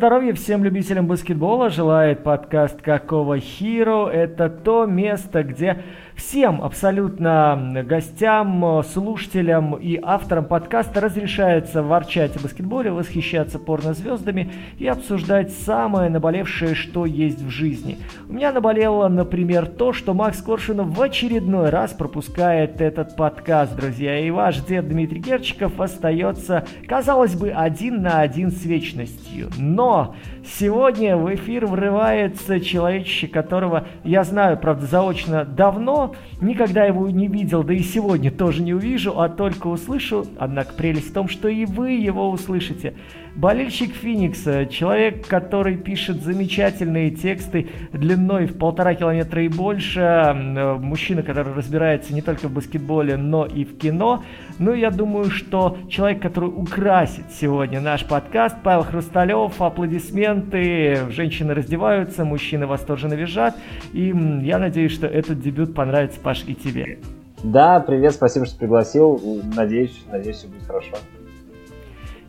Здоровья всем любителям баскетбола. Желает подкаст «Какого Хиро». Это то место, где Всем абсолютно гостям, слушателям и авторам подкаста разрешается ворчать о баскетболе, восхищаться порнозвездами и обсуждать самое наболевшее, что есть в жизни. У меня наболело, например, то, что Макс Коршунов в очередной раз пропускает этот подкаст, друзья, и ваш дед Дмитрий Герчиков остается, казалось бы, один на один с вечностью. Но сегодня в эфир врывается человечище, которого я знаю, правда, заочно давно, никогда его не видел, да и сегодня тоже не увижу, а только услышу. Однако прелесть в том, что и вы его услышите. Болельщик Феникса, человек, который пишет замечательные тексты длиной в полтора километра и больше, мужчина, который разбирается не только в баскетболе, но и в кино. Ну, я думаю, что человек, который украсит сегодня наш подкаст, Павел Хрусталев, аплодисменты, женщины раздеваются, мужчины восторженно визжат, и я надеюсь, что этот дебют понравится, Паш, и тебе. Да, привет, спасибо, что пригласил. Надеюсь, надеюсь, все будет хорошо.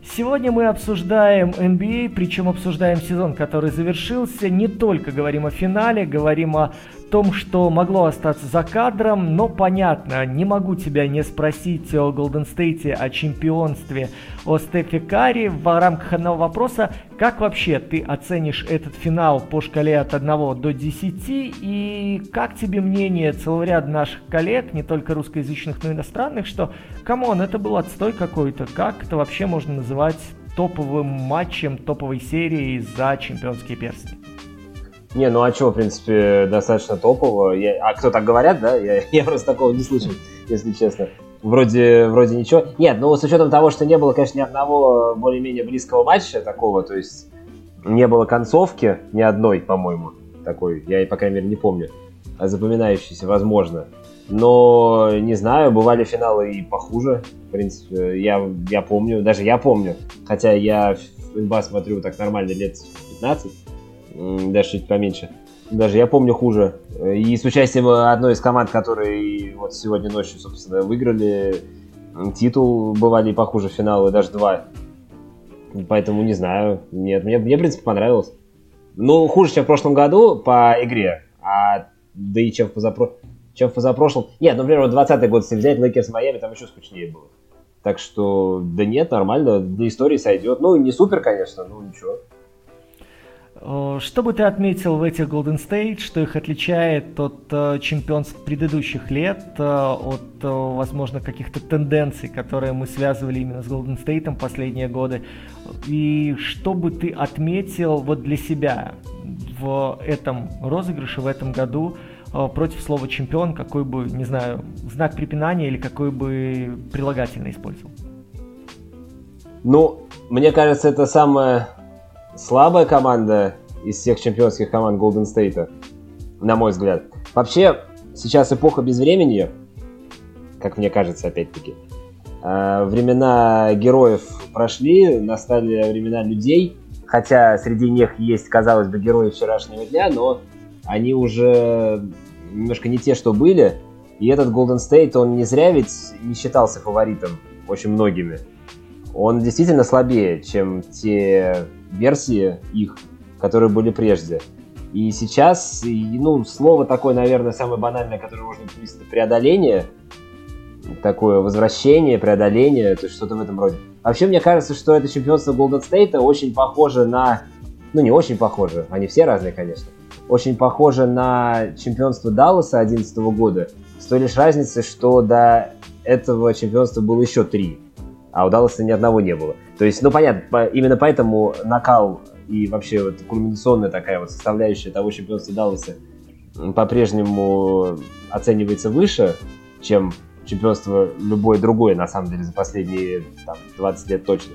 Сегодня мы обсуждаем NBA, причем обсуждаем сезон, который завершился. Не только говорим о финале, говорим о том, что могло остаться за кадром, но понятно, не могу тебя не спросить о Голден Стейте, о чемпионстве, о Стефе Карри в рамках одного вопроса. Как вообще ты оценишь этот финал по шкале от 1 до 10? И как тебе мнение целого ряда наших коллег, не только русскоязычных, но и иностранных, что, come on, это был отстой какой-то, как это вообще можно называть топовым матчем, топовой серией за чемпионские перстни? Не, ну а что, в принципе, достаточно топово. Я... А кто так говорят, да? Я, я просто такого не слышал, если честно. Вроде, вроде ничего. Нет, ну с учетом того, что не было, конечно, ни одного более-менее близкого матча такого, то есть не было концовки ни одной, по-моему, такой, я, по крайней мере, не помню, а запоминающейся, возможно. Но, не знаю, бывали финалы и похуже, в принципе, я, я помню, даже я помню, хотя я НБА смотрю так нормально лет 15, даже чуть поменьше. Даже я помню хуже. И с участием одной из команд, которые вот сегодня ночью, собственно, выиграли титул, бывали и похуже финалы, даже два. Поэтому не знаю. Нет, мне, мне в принципе, понравилось. Ну, хуже, чем в прошлом году по игре. А да и чем в, позапро... чем в позапрошлом. Нет, например, вот 20 год, если взять Лейкерс Майами, там еще скучнее было. Так что, да нет, нормально, для истории сойдет. Ну, не супер, конечно, но ничего. Э, что бы ты отметил в этих Golden State, что их отличает от э, чемпионств предыдущих лет, э, от, возможно, каких-то тенденций, которые мы связывали именно с Golden State последние годы? И что бы ты отметил вот для себя в этом розыгрыше, в этом году против слова чемпион, какой бы, не знаю, знак препинания или какой бы прилагательный использовал? Ну, мне кажется, это самое слабая команда из всех чемпионских команд Golden State, на мой взгляд. Вообще, сейчас эпоха без времени, как мне кажется, опять-таки. А, времена героев прошли, настали времена людей, хотя среди них есть, казалось бы, герои вчерашнего дня, но они уже немножко не те, что были. И этот Golden State, он не зря ведь не считался фаворитом очень многими. Он действительно слабее, чем те версии их, которые были прежде. И сейчас, ну, слово такое, наверное, самое банальное, которое можно привести, преодоление, такое возвращение, преодоление, то есть что-то в этом роде. Вообще, мне кажется, что это чемпионство Golden State очень похоже на... Ну, не очень похоже, они все разные, конечно. Очень похоже на чемпионство Далласа 2011 года, с той лишь разницей, что до этого чемпионства было еще три а у Далласа ни одного не было. То есть, ну понятно, именно поэтому накал и вообще вот кульминационная такая вот составляющая того чемпионства Далласа по-прежнему оценивается выше, чем чемпионство любое другое, на самом деле, за последние там, 20 лет точно.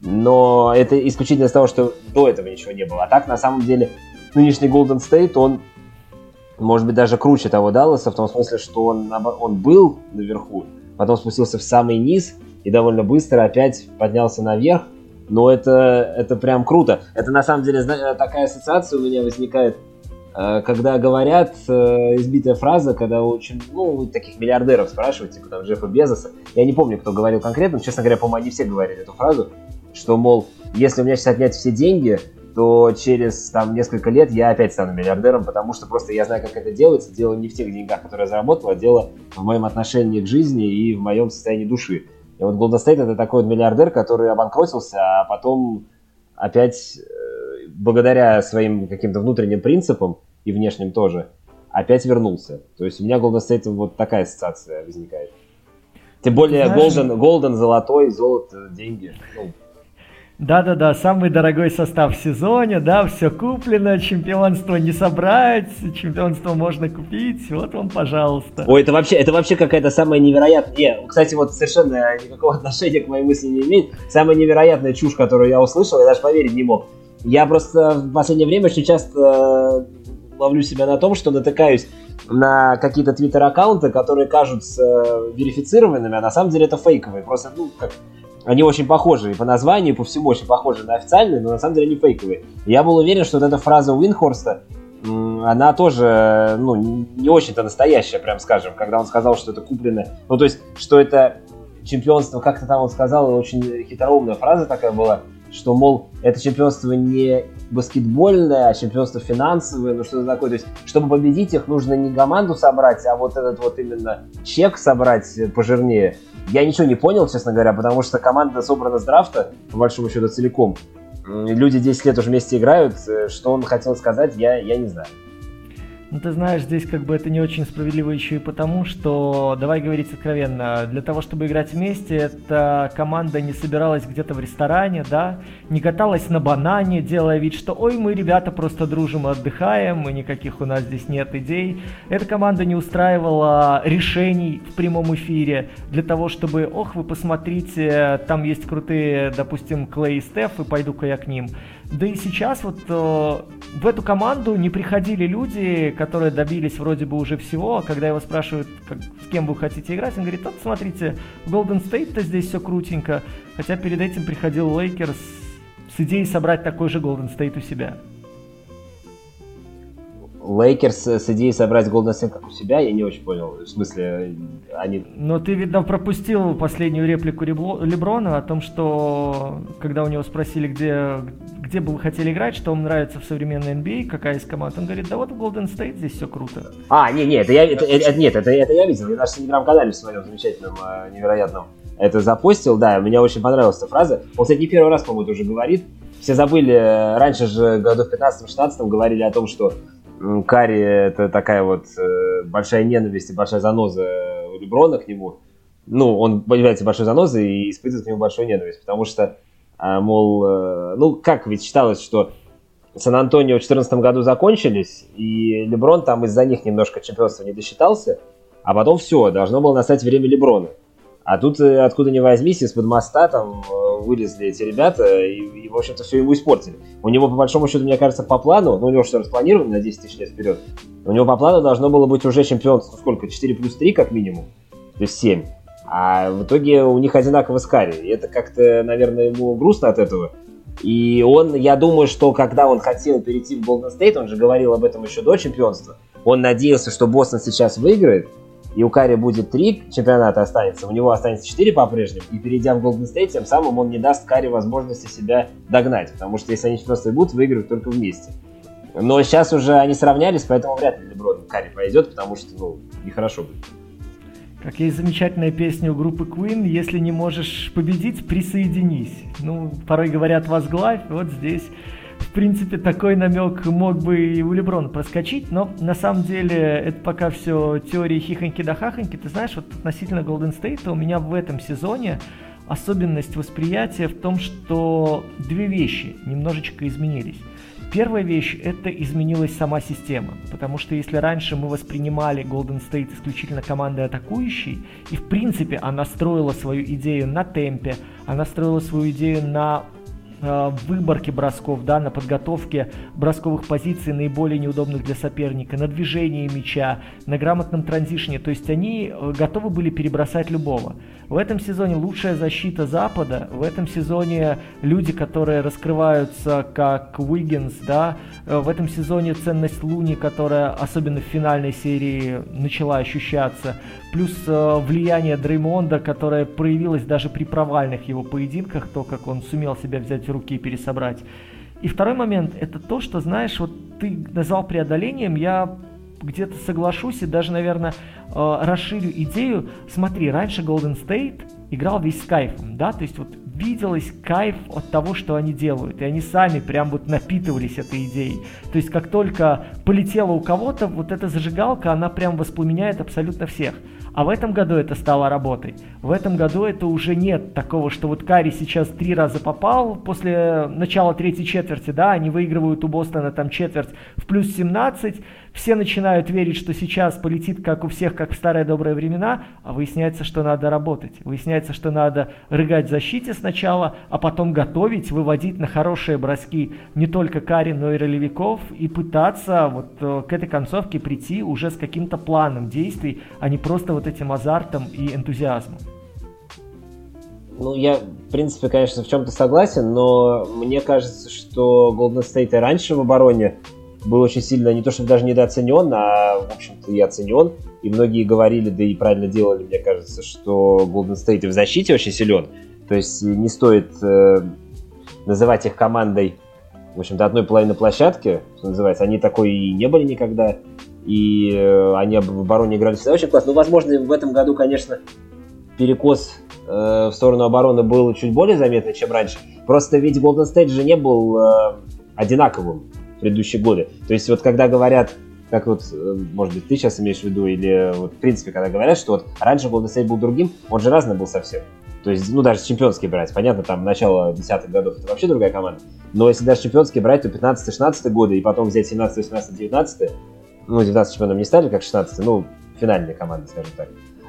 Но это исключительно из того, что до этого ничего не было. А так, на самом деле, нынешний Golden State, он может быть даже круче того Далласа, в том смысле, что он, он был наверху, потом спустился в самый низ, и довольно быстро опять поднялся наверх. Но это, это прям круто. Это на самом деле такая ассоциация у меня возникает, э, когда говорят, э, избитая фраза, когда очень, ну, таких миллиардеров спрашивают, типа там Джеффа Безоса. Я не помню, кто говорил конкретно, честно говоря, по-моему, они все говорили эту фразу, что, мол, если у меня сейчас отнять все деньги, то через там несколько лет я опять стану миллиардером, потому что просто я знаю, как это делается. Дело не в тех деньгах, которые я заработал, а дело в моем отношении к жизни и в моем состоянии души. И вот Golden State это такой вот миллиардер, который обанкротился, а потом опять, э, благодаря своим каким-то внутренним принципам и внешним тоже, опять вернулся. То есть у меня Golden State вот такая ассоциация возникает. Тем более Golden, Golden, золотой, золото, деньги. Ну, да-да-да, самый дорогой состав в сезоне, да, все куплено, чемпионство не собрать, чемпионство можно купить, вот вам, пожалуйста. Ой, это вообще, это вообще какая-то самая невероятная... Не, кстати, вот совершенно никакого отношения к моей мысли не имеет. Самая невероятная чушь, которую я услышал, я даже поверить не мог. Я просто в последнее время очень часто э, ловлю себя на том, что натыкаюсь на какие-то твиттер-аккаунты, которые кажутся верифицированными, а на самом деле это фейковые. Просто, ну, как они очень похожи по названию, по всему очень похожи на официальные, но на самом деле они фейковые. Я был уверен, что вот эта фраза Уинхорста, она тоже, ну, не очень-то настоящая, прям скажем, когда он сказал, что это куплено. Ну, то есть, что это чемпионство, как-то там он сказал, очень хитроумная фраза такая была, что, мол, это чемпионство не баскетбольное, а чемпионство финансовое, ну что-то такое. То есть, чтобы победить их, нужно не команду собрать, а вот этот вот именно чек собрать пожирнее. Я ничего не понял, честно говоря, потому что команда собрана с драфта, по большому счету, целиком. Люди 10 лет уже вместе играют. Э, что он хотел сказать, я, я не знаю. Ну, ты знаешь, здесь как бы это не очень справедливо еще и потому, что, давай говорить откровенно, для того, чтобы играть вместе, эта команда не собиралась где-то в ресторане, да, не каталась на банане, делая вид, что ой, мы, ребята, просто дружим и отдыхаем, и никаких у нас здесь нет идей. Эта команда не устраивала решений в прямом эфире для того, чтобы, ох, вы посмотрите, там есть крутые, допустим, Клей и Стеф, и пойду-ка я к ним. Да и сейчас вот э, в эту команду не приходили люди, которые добились вроде бы уже всего, а когда его спрашивают, как, с кем вы хотите играть, он говорит, вот смотрите, Golden State-то здесь все крутенько, хотя перед этим приходил Лейкерс с идеей собрать такой же Golden State у себя. Лейкерс с идеей собрать Golden State как у себя, я не очень понял. В смысле, они... Но ты, видно, пропустил последнюю реплику Леброна о том, что когда у него спросили, где, где бы вы хотели играть, что вам нравится в современной NBA, какая из команд, он говорит, да вот в Golden State здесь все круто. А, не, не, это я, это, это, нет, это, это я видел. Я даже в телеграм-канале в своем замечательном, э, невероятном это запостил, да, мне очень понравилась эта фраза. Он, кстати, не первый раз, по-моему, это уже говорит. Все забыли, э, раньше же году в 15-16 говорили о том, что Карри это такая вот э, большая ненависть и большая заноза у Леброна к нему. Ну, он является большой занозой и испытывает к нему большую ненависть, потому что, а, мол, э, ну, как ведь считалось, что Сан-Антонио в 2014 году закончились, и Леброн там из-за них немножко чемпионства не досчитался, а потом все, должно было настать время Леброна. А тут э, откуда ни возьмись, из-под моста там вылезли эти ребята и, и в общем-то, все ему испортили. У него, по большому счету, мне кажется, по плану, ну, у него что распланировано на 10 тысяч лет вперед, у него по плану должно было быть уже чемпионство, сколько, 4 плюс 3 как минимум, то есть 7. А в итоге у них одинаково с Карри. И это как-то, наверное, ему грустно от этого. И он, я думаю, что когда он хотел перейти в Golden State, он же говорил об этом еще до чемпионства, он надеялся, что Бостон сейчас выиграет, и у Карри будет три чемпионата останется, у него останется четыре по-прежнему, и перейдя в Golden State, тем самым он не даст Карри возможности себя догнать, потому что если они просто будут, выигрывать только вместе. Но сейчас уже они сравнялись, поэтому вряд ли Леброн Карри пойдет, потому что, ну, нехорошо будет. Как есть замечательная песня у группы Queen «Если не можешь победить, присоединись». Ну, порой говорят «возглавь», вот здесь принципе, такой намек мог бы и у Леброна проскочить, но на самом деле это пока все теории хихоньки да хахоньки. Ты знаешь, вот относительно Golden State у меня в этом сезоне особенность восприятия в том, что две вещи немножечко изменились. Первая вещь – это изменилась сама система, потому что если раньше мы воспринимали Golden State исключительно командой атакующей, и в принципе она строила свою идею на темпе, она строила свою идею на выборке бросков, да, на подготовке бросковых позиций наиболее неудобных для соперника, на движении мяча, на грамотном транзишне. То есть они э, готовы были перебросать любого. В этом сезоне лучшая защита Запада, в этом сезоне люди, которые раскрываются как Уиггинс, да, э, в этом сезоне ценность Луни, которая особенно в финальной серии начала ощущаться, плюс влияние Дреймонда, которое проявилось даже при провальных его поединках, то, как он сумел себя взять в руки и пересобрать. И второй момент, это то, что, знаешь, вот ты назвал преодолением, я где-то соглашусь и даже, наверное, э, расширю идею. Смотри, раньше Golden State играл весь с кайфом, да, то есть вот виделось кайф от того, что они делают, и они сами прям вот напитывались этой идеей. То есть как только полетела у кого-то, вот эта зажигалка, она прям воспламеняет абсолютно всех. А в этом году это стало работой. В этом году это уже нет такого, что вот Карри сейчас три раза попал после начала третьей четверти, да, они выигрывают у Бостона там четверть в плюс 17, все начинают верить, что сейчас полетит, как у всех, как в старые добрые времена, а выясняется, что надо работать. Выясняется, что надо рыгать в защите сначала, а потом готовить, выводить на хорошие броски не только Кари, но и ролевиков, и пытаться вот э, к этой концовке прийти уже с каким-то планом действий, а не просто вот этим азартом и энтузиазмом. Ну, я, в принципе, конечно, в чем-то согласен, но мне кажется, что Golden State и раньше в обороне был очень сильно, не то чтобы даже недооценен, а, в общем-то, и оценен. И многие говорили, да и правильно делали, мне кажется, что Golden State в защите очень силен. То есть не стоит э, называть их командой, в общем-то, одной половины площадки, что называется. Они такой и не были никогда. И э, они в обороне играли всегда очень классно. Ну, возможно, в этом году, конечно, перекос э, в сторону обороны был чуть более заметный, чем раньше. Просто ведь Golden State же не был э, одинаковым предыдущие годы. То есть вот когда говорят, как вот, э, может быть, ты сейчас имеешь в виду, или вот в принципе, когда говорят, что вот раньше Golden State был другим, он же разный был совсем. То есть, ну, даже чемпионский брать, понятно, там, начало десятых годов это вообще другая команда. Но если даже чемпионский брать, то 15-16 годы, и потом взять 17, 18, 19 ну, 19 чемпионом не стали, как 16 ну, финальная команда, скажем так.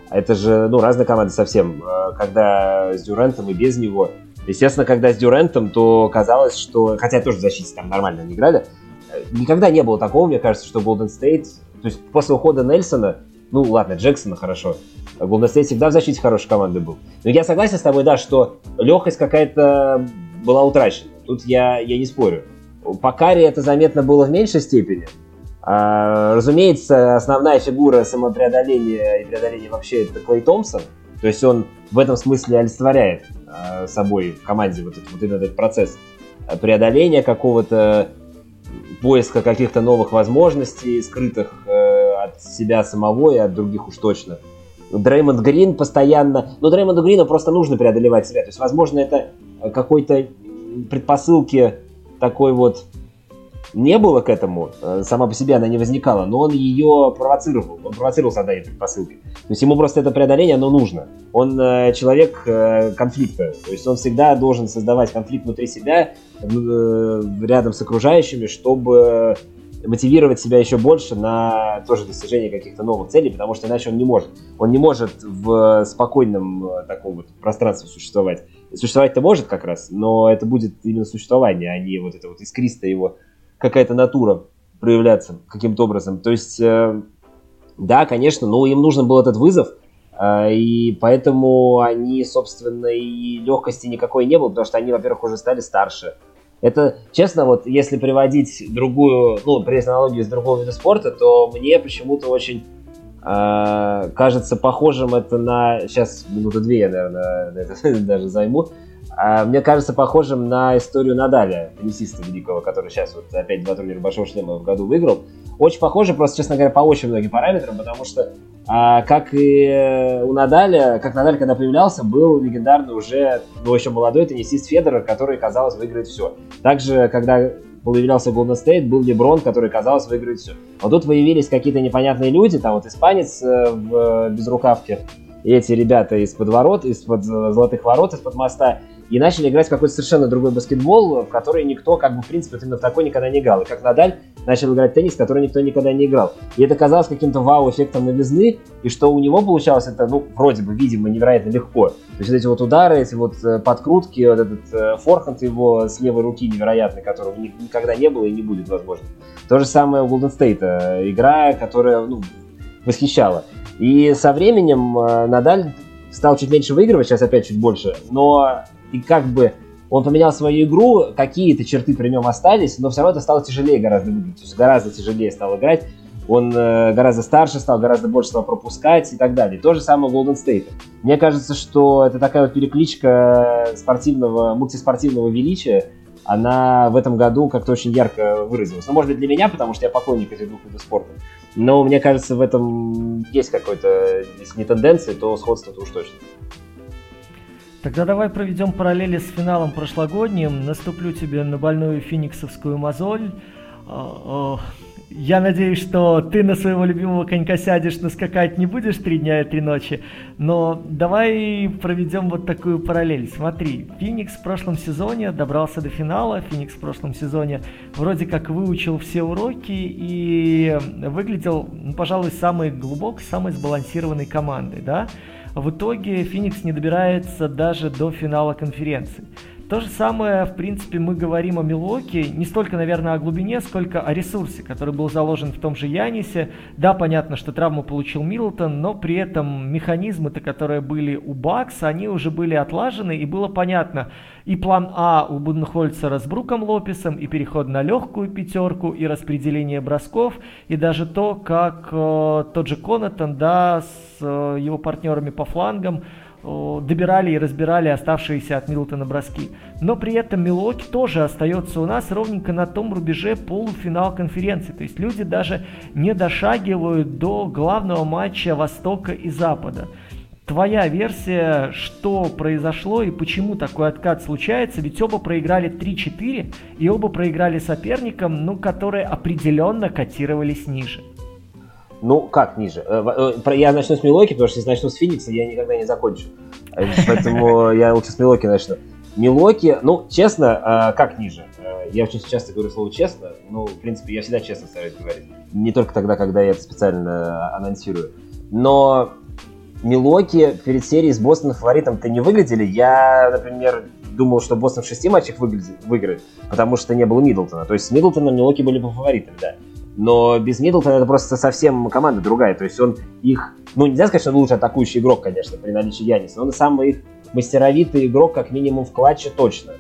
Это же, ну, разные команды совсем. Э, когда с Дюрентом и без него. Естественно, когда с Дюрентом, то казалось, что... Хотя тоже в защите там нормально не играли никогда не было такого, мне кажется, что Golden State, то есть после ухода Нельсона, ну ладно, Джексона хорошо, Golden State всегда в защите хорошей команды был. Но я согласен с тобой, да, что легкость какая-то была утрачена. Тут я, я не спорю. По Каре это заметно было в меньшей степени. А, разумеется, основная фигура самопреодоления и преодоления вообще это Клей Томпсон. То есть он в этом смысле олицетворяет а, собой в команде вот этот, вот этот процесс преодоления какого-то поиска каких-то новых возможностей, скрытых э, от себя самого и от других уж точно. Дреймонд Грин постоянно... Ну, Дреймонду Грину просто нужно преодолевать себя. То есть, возможно, это какой-то предпосылки такой вот не было к этому, э, сама по себе она не возникала, но он ее провоцировал, он провоцировал создание предпосылки. То есть ему просто это преодоление, оно нужно. Он э, человек э, конфликта, то есть он всегда должен создавать конфликт внутри себя, рядом с окружающими, чтобы мотивировать себя еще больше на тоже достижение каких-то новых целей, потому что иначе он не может. Он не может в спокойном таком вот пространстве существовать. Существовать-то может как раз, но это будет именно существование, а не вот это вот искристое его какая-то натура проявляться каким-то образом. То есть, э, да, конечно, но им нужен был этот вызов, э, и поэтому они, собственно, и легкости никакой не было, потому что они, во-первых, уже стали старше. Это, честно, вот если приводить другую, ну, привести аналогию из другого вида спорта, то мне почему-то очень э, кажется похожим это на... Сейчас минуты две я, наверное, даже займу. А, мне кажется похожим на историю Надаля, теннисиста великого, который сейчас вот опять два турнира Большого Шлема в году выиграл. Очень похоже, просто, честно говоря, по очень многим параметрам, потому что, а, как и у Надаля, как Надаль, когда появлялся, был легендарный уже, ну, еще молодой теннисист Федерер, который, казалось, выиграет все. Также, когда появлялся Golden State, был Леброн, который, казалось, выиграет все. Вот тут появились какие-то непонятные люди, там вот испанец э, в безрукавке, и эти ребята из-под ворот, из-под золотых ворот, из-под моста, и начали играть в какой-то совершенно другой баскетбол, в который никто, как бы, в принципе, именно в такой никогда не играл. И как Надаль начал играть в теннис, в который никто никогда не играл. И это казалось каким-то вау-эффектом новизны, и что у него получалось это, ну, вроде бы, видимо, невероятно легко. То есть вот эти вот удары, эти вот э, подкрутки, вот этот э, форхенд его с левой руки невероятный, которого никогда не было и не будет, возможно. То же самое у Golden State. Э, игра, которая, ну, восхищала. И со временем Надаль стал чуть меньше выигрывать, сейчас опять чуть больше, но и как бы он поменял свою игру, какие-то черты при нем остались, но все равно это стало тяжелее гораздо есть гораздо тяжелее стал играть, он э, гораздо старше стал, гораздо больше стал пропускать и так далее. То же самое Golden State. Мне кажется, что это такая вот перекличка спортивного, мультиспортивного величия, она в этом году как-то очень ярко выразилась. Ну, может быть, для меня, потому что я поклонник этих двух видов спорта. Но мне кажется, в этом есть какой-то, если не тенденция, то сходство-то уж точно. Тогда давай проведем параллели с финалом прошлогодним. Наступлю тебе на больную фениксовскую мозоль. А, а, я надеюсь, что ты на своего любимого конька сядешь, но скакать не будешь три дня и три ночи. Но давай проведем вот такую параллель. Смотри, Феникс в прошлом сезоне добрался до финала. Феникс в прошлом сезоне вроде как выучил все уроки и выглядел, ну, пожалуй, самой глубокой, самой сбалансированной командой, да? В итоге Феникс не добирается даже до финала конференции. То же самое, в принципе, мы говорим о Милоке, не столько, наверное, о глубине, сколько о ресурсе, который был заложен в том же Янисе. Да, понятно, что травму получил Милтон, но при этом механизмы-то, которые были у Бакса, они уже были отлажены, и было понятно, и план А у Буденхольцера с Бруком Лопесом, и переход на легкую пятерку, и распределение бросков, и даже то, как э, тот же Конатон, да, с э, его партнерами по флангам, добирали и разбирали оставшиеся от Милтона броски. Но при этом Милоки тоже остается у нас ровненько на том рубеже полуфинал конференции. То есть люди даже не дошагивают до главного матча Востока и Запада. Твоя версия, что произошло и почему такой откат случается? Ведь оба проиграли 3-4 и оба проиграли соперникам, ну, которые определенно котировались ниже. Ну, как ниже? Э, э, я начну с Милоки, потому что если начну с Феникса, я никогда не закончу. Э, поэтому я лучше с Милоки начну. Милоки, ну, честно, как ниже? Я очень часто говорю слово честно, но, в принципе, я всегда честно стараюсь говорить. Не только тогда, когда я это специально анонсирую. Но Милоки перед серией с Бостоном фаворитом-то не выглядели. Я, например, думал, что Бостон в шести матчах выиграет, потому что не было Миддлтона. То есть с Миддлтоном Милоки были по фаворитам, да. Но без Миддлтона это просто совсем команда другая. То есть он их... Ну, нельзя сказать, что он лучший атакующий игрок, конечно, при наличии Яниса. Но он самый их мастеровитый игрок, как минимум в клатче точно.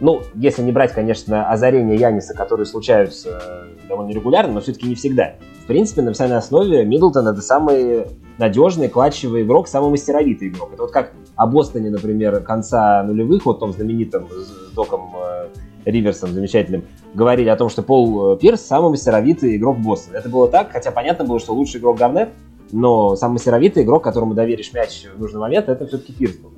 Ну, если не брать, конечно, озарения Яниса, которые случаются э, довольно регулярно, но все-таки не всегда. В принципе, на постоянной основе Миддлтон это самый надежный, клатчевый игрок, самый мастеровитый игрок. Это вот как о Бостоне, например, конца нулевых, вот том знаменитом с Доком э, Риверсом замечательным, говорили о том, что Пол э, Пирс самый мастеровитый игрок Бостона. Это было так, хотя понятно было, что лучший игрок Гарнет, но самый мастеровитый игрок, которому доверишь мяч в нужный момент, это все-таки Пирс был.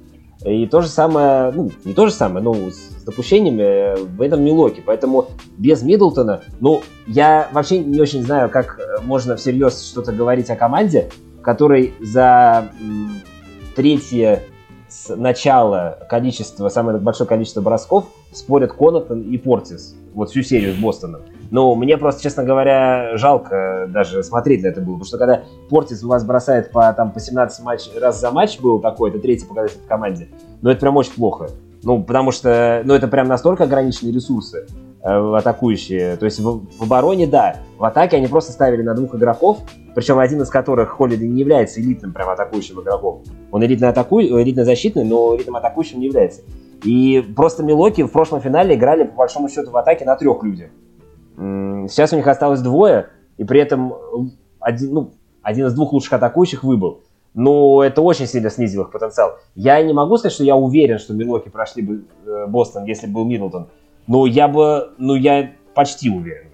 И то же самое, ну, не то же самое, но с допущениями в этом Милоке. Поэтому без Миддлтона, ну, я вообще не очень знаю, как можно всерьез что-то говорить о команде, которой за третье с начала количество, самое большое количество бросков спорят Конатон и Портис. Вот всю серию с Бостоном. Но мне просто, честно говоря, жалко даже смотреть на это было. Потому что когда Портис у вас бросает по, там, по 17 матч, раз за матч был такой, это третий показатель в команде. Но это прям очень плохо. Ну, потому что, ну, это прям настолько ограниченные ресурсы э, атакующие. То есть в, в обороне, да. В атаке они просто ставили на двух игроков, причем один из которых Холлиди не является элитным прям атакующим игроком. Он элитно, атаку... элитно защитный, но элитным атакующим не является. И просто Милоки в прошлом финале играли по большому счету в атаке на трех людях. Сейчас у них осталось двое, и при этом один, ну, один из двух лучших атакующих выбыл. Но это очень сильно снизило их потенциал. Я не могу сказать, что я уверен, что Милоки прошли бы э, Бостон, если бы был Миддлтон. Но я бы, ну я почти уверен,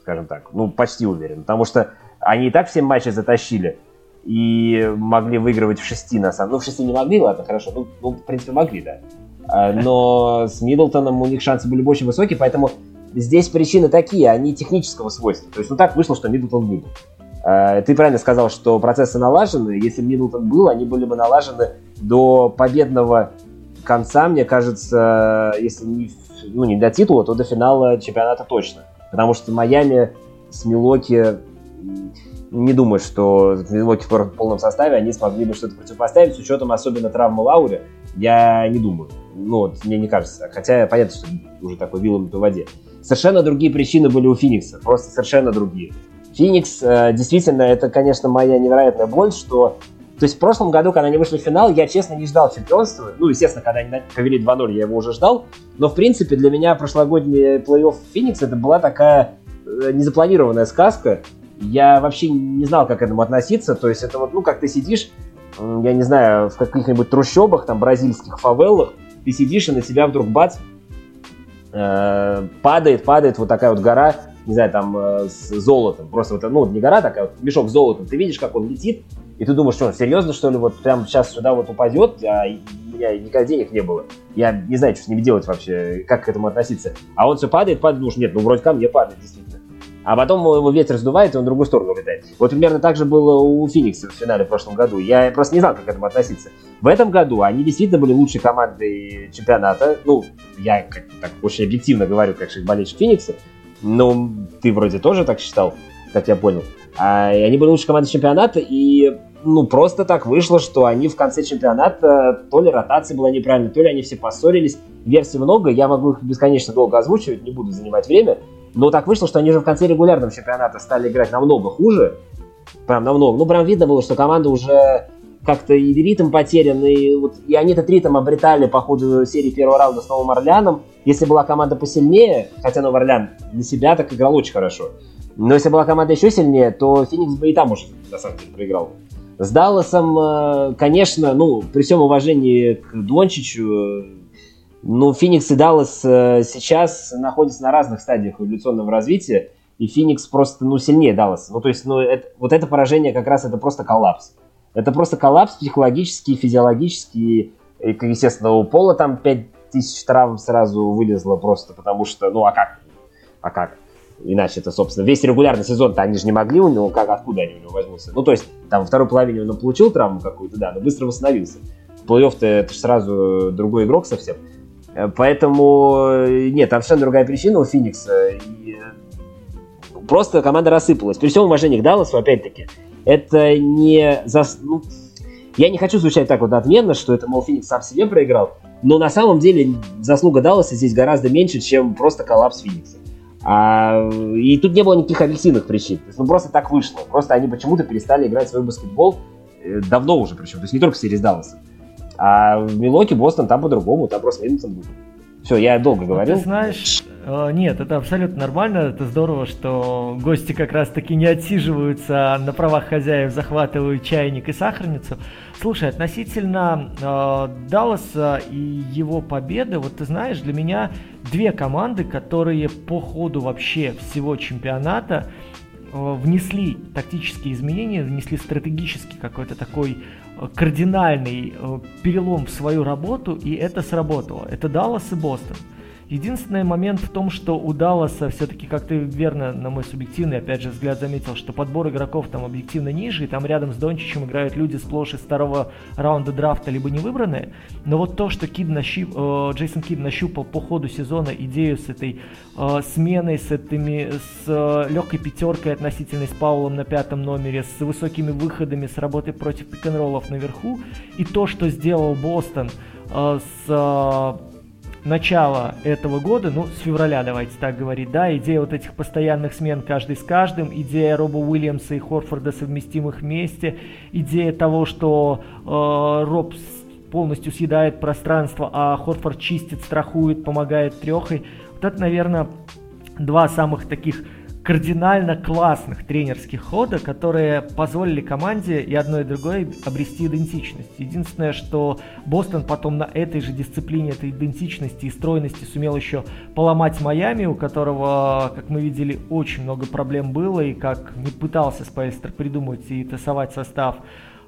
скажем так. Ну, почти уверен. Потому что они и так все матчи затащили и могли выигрывать в шести, на самом деле. Ну, в шести не могли, ладно, хорошо. Ну, ну в принципе, могли, да. А, но с Миддлтоном у них шансы были бы очень высокие, поэтому здесь причины такие, они технического свойства. То есть, ну так вышло, что Миддлтон выбыл. А, ты правильно сказал, что процессы налажены. Если Миддлтон был, они были бы налажены до победного конца, мне кажется, если не, ну, не до титула, то до финала чемпионата точно. Потому что Майами с Милоки не думаю, что Милоки в полном составе они смогли бы что-то противопоставить с учетом особенно травмы Лаури. Я не думаю. Ну, вот, мне не кажется. Хотя понятно, что уже такой вилом по воде. Совершенно другие причины были у Феникса. Просто совершенно другие. Феникс, э, действительно, это, конечно, моя невероятная боль, что... То есть в прошлом году, когда они вышли в финал, я, честно, не ждал чемпионства. Ну, естественно, когда они повели 2-0, я его уже ждал. Но, в принципе, для меня прошлогодний плей-офф Феникс это была такая э, незапланированная сказка. Я вообще не знал, как к этому относиться. То есть это вот, ну, как ты сидишь, я не знаю, в каких-нибудь трущобах, там, бразильских фавелах, ты сидишь, и на тебя вдруг бац, э, падает, падает вот такая вот гора, не знаю, там э, с золотом. Просто вот, ну, не гора такая, вот мешок с золотом. Ты видишь, как он летит, и ты думаешь, что, серьезно, что ли, вот прям сейчас сюда вот упадет, а у меня никогда денег не было. Я не знаю, что с ним делать вообще, как к этому относиться. А он все падает, падает, думаешь, нет, ну вроде ко мне падает, действительно. А потом его ветер сдувает, и он в другую сторону улетает. Вот примерно так же было у Феникса в финале в прошлом году. Я просто не знал, как к этому относиться. В этом году они действительно были лучшей командой чемпионата. Ну, я как, так очень объективно говорю, как болельщик Феникса. Но ты вроде тоже так считал, как я понял. А, и они были лучшей командой чемпионата, и ну, просто так вышло, что они в конце чемпионата, то ли ротация была неправильной, то ли они все поссорились. Версий много, я могу их бесконечно долго озвучивать, не буду занимать время. Но так вышло, что они же в конце регулярного чемпионата стали играть намного хуже. Прям намного. Ну, прям видно было, что команда уже как-то и ритм потерян, и, вот, и они этот ритм обретали по ходу серии первого раунда с Новым Орлеаном. Если была команда посильнее, хотя Новый Орлеан для себя так играл очень хорошо, но если была команда еще сильнее, то Феникс бы и там уже, на самом деле, проиграл. С Далласом, э, конечно, ну, при всем уважении к Дончичу, ну, Феникс и Даллас э, сейчас находятся на разных стадиях эволюционного развития, и Феникс просто, ну, сильнее Далласа. Ну, то есть, ну, это, вот это поражение как раз это просто коллапс. Это просто коллапс психологический, физиологический. И, естественно, у Пола там 5000 травм сразу вылезло просто, потому что, ну, а как? А как? Иначе это, собственно, весь регулярный сезон-то они же не могли у него, как, откуда они у него возьмутся? Ну, то есть, там, во второй половине он получил травму какую-то, да, но быстро восстановился. Плей-офф-то это же сразу другой игрок совсем. Э, поэтому, э, нет, там совершенно другая причина у Феникса. И э, просто команда рассыпалась. При всем уважении к Далласу, опять-таки, это не... За... Ну, я не хочу звучать так вот отменно, что это, мол, Феникс сам себе проиграл, но на самом деле заслуга Далласа здесь гораздо меньше, чем просто коллапс Феникса. А, и тут не было никаких объективных причин. То есть, ну, просто так вышло. Просто они почему-то перестали играть свой баскетбол давно уже причем. То есть не только в серии с Далласом. А в Милоке, Бостон, там по-другому. Там просто Миддлтон будет. Все, я долго ну, говорил. Ты знаешь, э, нет, это абсолютно нормально, это здорово, что гости как раз-таки не отсиживаются на правах хозяев, захватывают чайник и сахарницу. Слушай, относительно э, Далласа и его победы, вот ты знаешь, для меня две команды, которые по ходу вообще всего чемпионата э, внесли тактические изменения, внесли стратегический какой-то такой кардинальный э, перелом в свою работу, и это сработало. Это Даллас и Бостон. Единственный момент в том, что у Далласа все-таки, как ты верно, на мой субъективный, опять же, взгляд заметил, что подбор игроков там объективно ниже, и там рядом с Дончичем играют люди сплошь из второго раунда драфта, либо не выбранные. Но вот то, что Кид нащип, э, Джейсон Кид нащупал по ходу сезона идею с этой э, сменой, с этими, с э, легкой пятеркой относительной с Паулом на пятом номере, с высокими выходами, с работой против пик-н-роллов наверху, и то, что сделал Бостон э, с э, начала этого года, ну, с февраля, давайте так говорить, да, идея вот этих постоянных смен каждый с каждым, идея Роба Уильямса и Хорфорда совместимых вместе, идея того, что э, Роб полностью съедает пространство, а Хорфорд чистит, страхует, помогает трехой. Вот это, наверное, два самых таких кардинально классных тренерских хода, которые позволили команде и одной и другой обрести идентичность. Единственное, что Бостон потом на этой же дисциплине, этой идентичности и стройности сумел еще поломать Майами, у которого, как мы видели, очень много проблем было, и как не пытался Спайстер придумать и тасовать состав,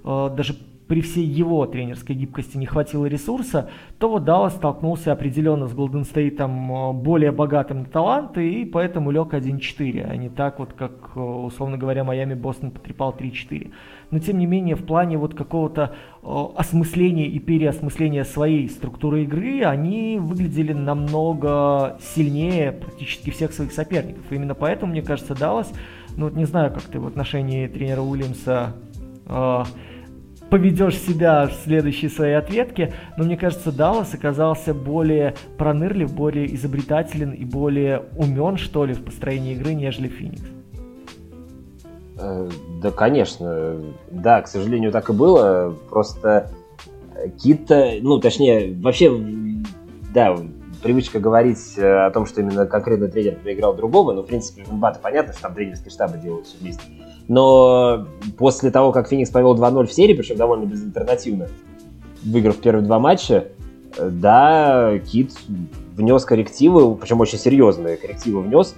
э, даже при всей его тренерской гибкости не хватило ресурса, то вот Даллас столкнулся определенно с Голден Стейтом э, более богатым на таланты, и поэтому лег 1-4, а не так вот, как, э, условно говоря, Майами Бостон потрепал 3-4. Но тем не менее, в плане вот какого-то э, осмысления и переосмысления своей структуры игры, они выглядели намного сильнее практически всех своих соперников. И именно поэтому, мне кажется, Даллас, ну вот не знаю, как ты в отношении тренера Уильямса э, поведешь себя в следующей своей ответке, но мне кажется, Даллас оказался более пронырлив, более изобретателен и более умен, что ли, в построении игры, нежели Феникс. Э, да, конечно. Да, к сожалению, так и было. Просто Кит, ну, точнее, вообще, да, привычка говорить э, о том, что именно конкретно тренер проиграл другого, но, в принципе, в НБА понятно, что там тренерские штабы делают все вместе. Но после того, как Феникс повел 2-0 в серии, причем довольно безальтернативно, выиграв первые два матча, э, да, Кит внес коррективы, причем очень серьезные коррективы внес,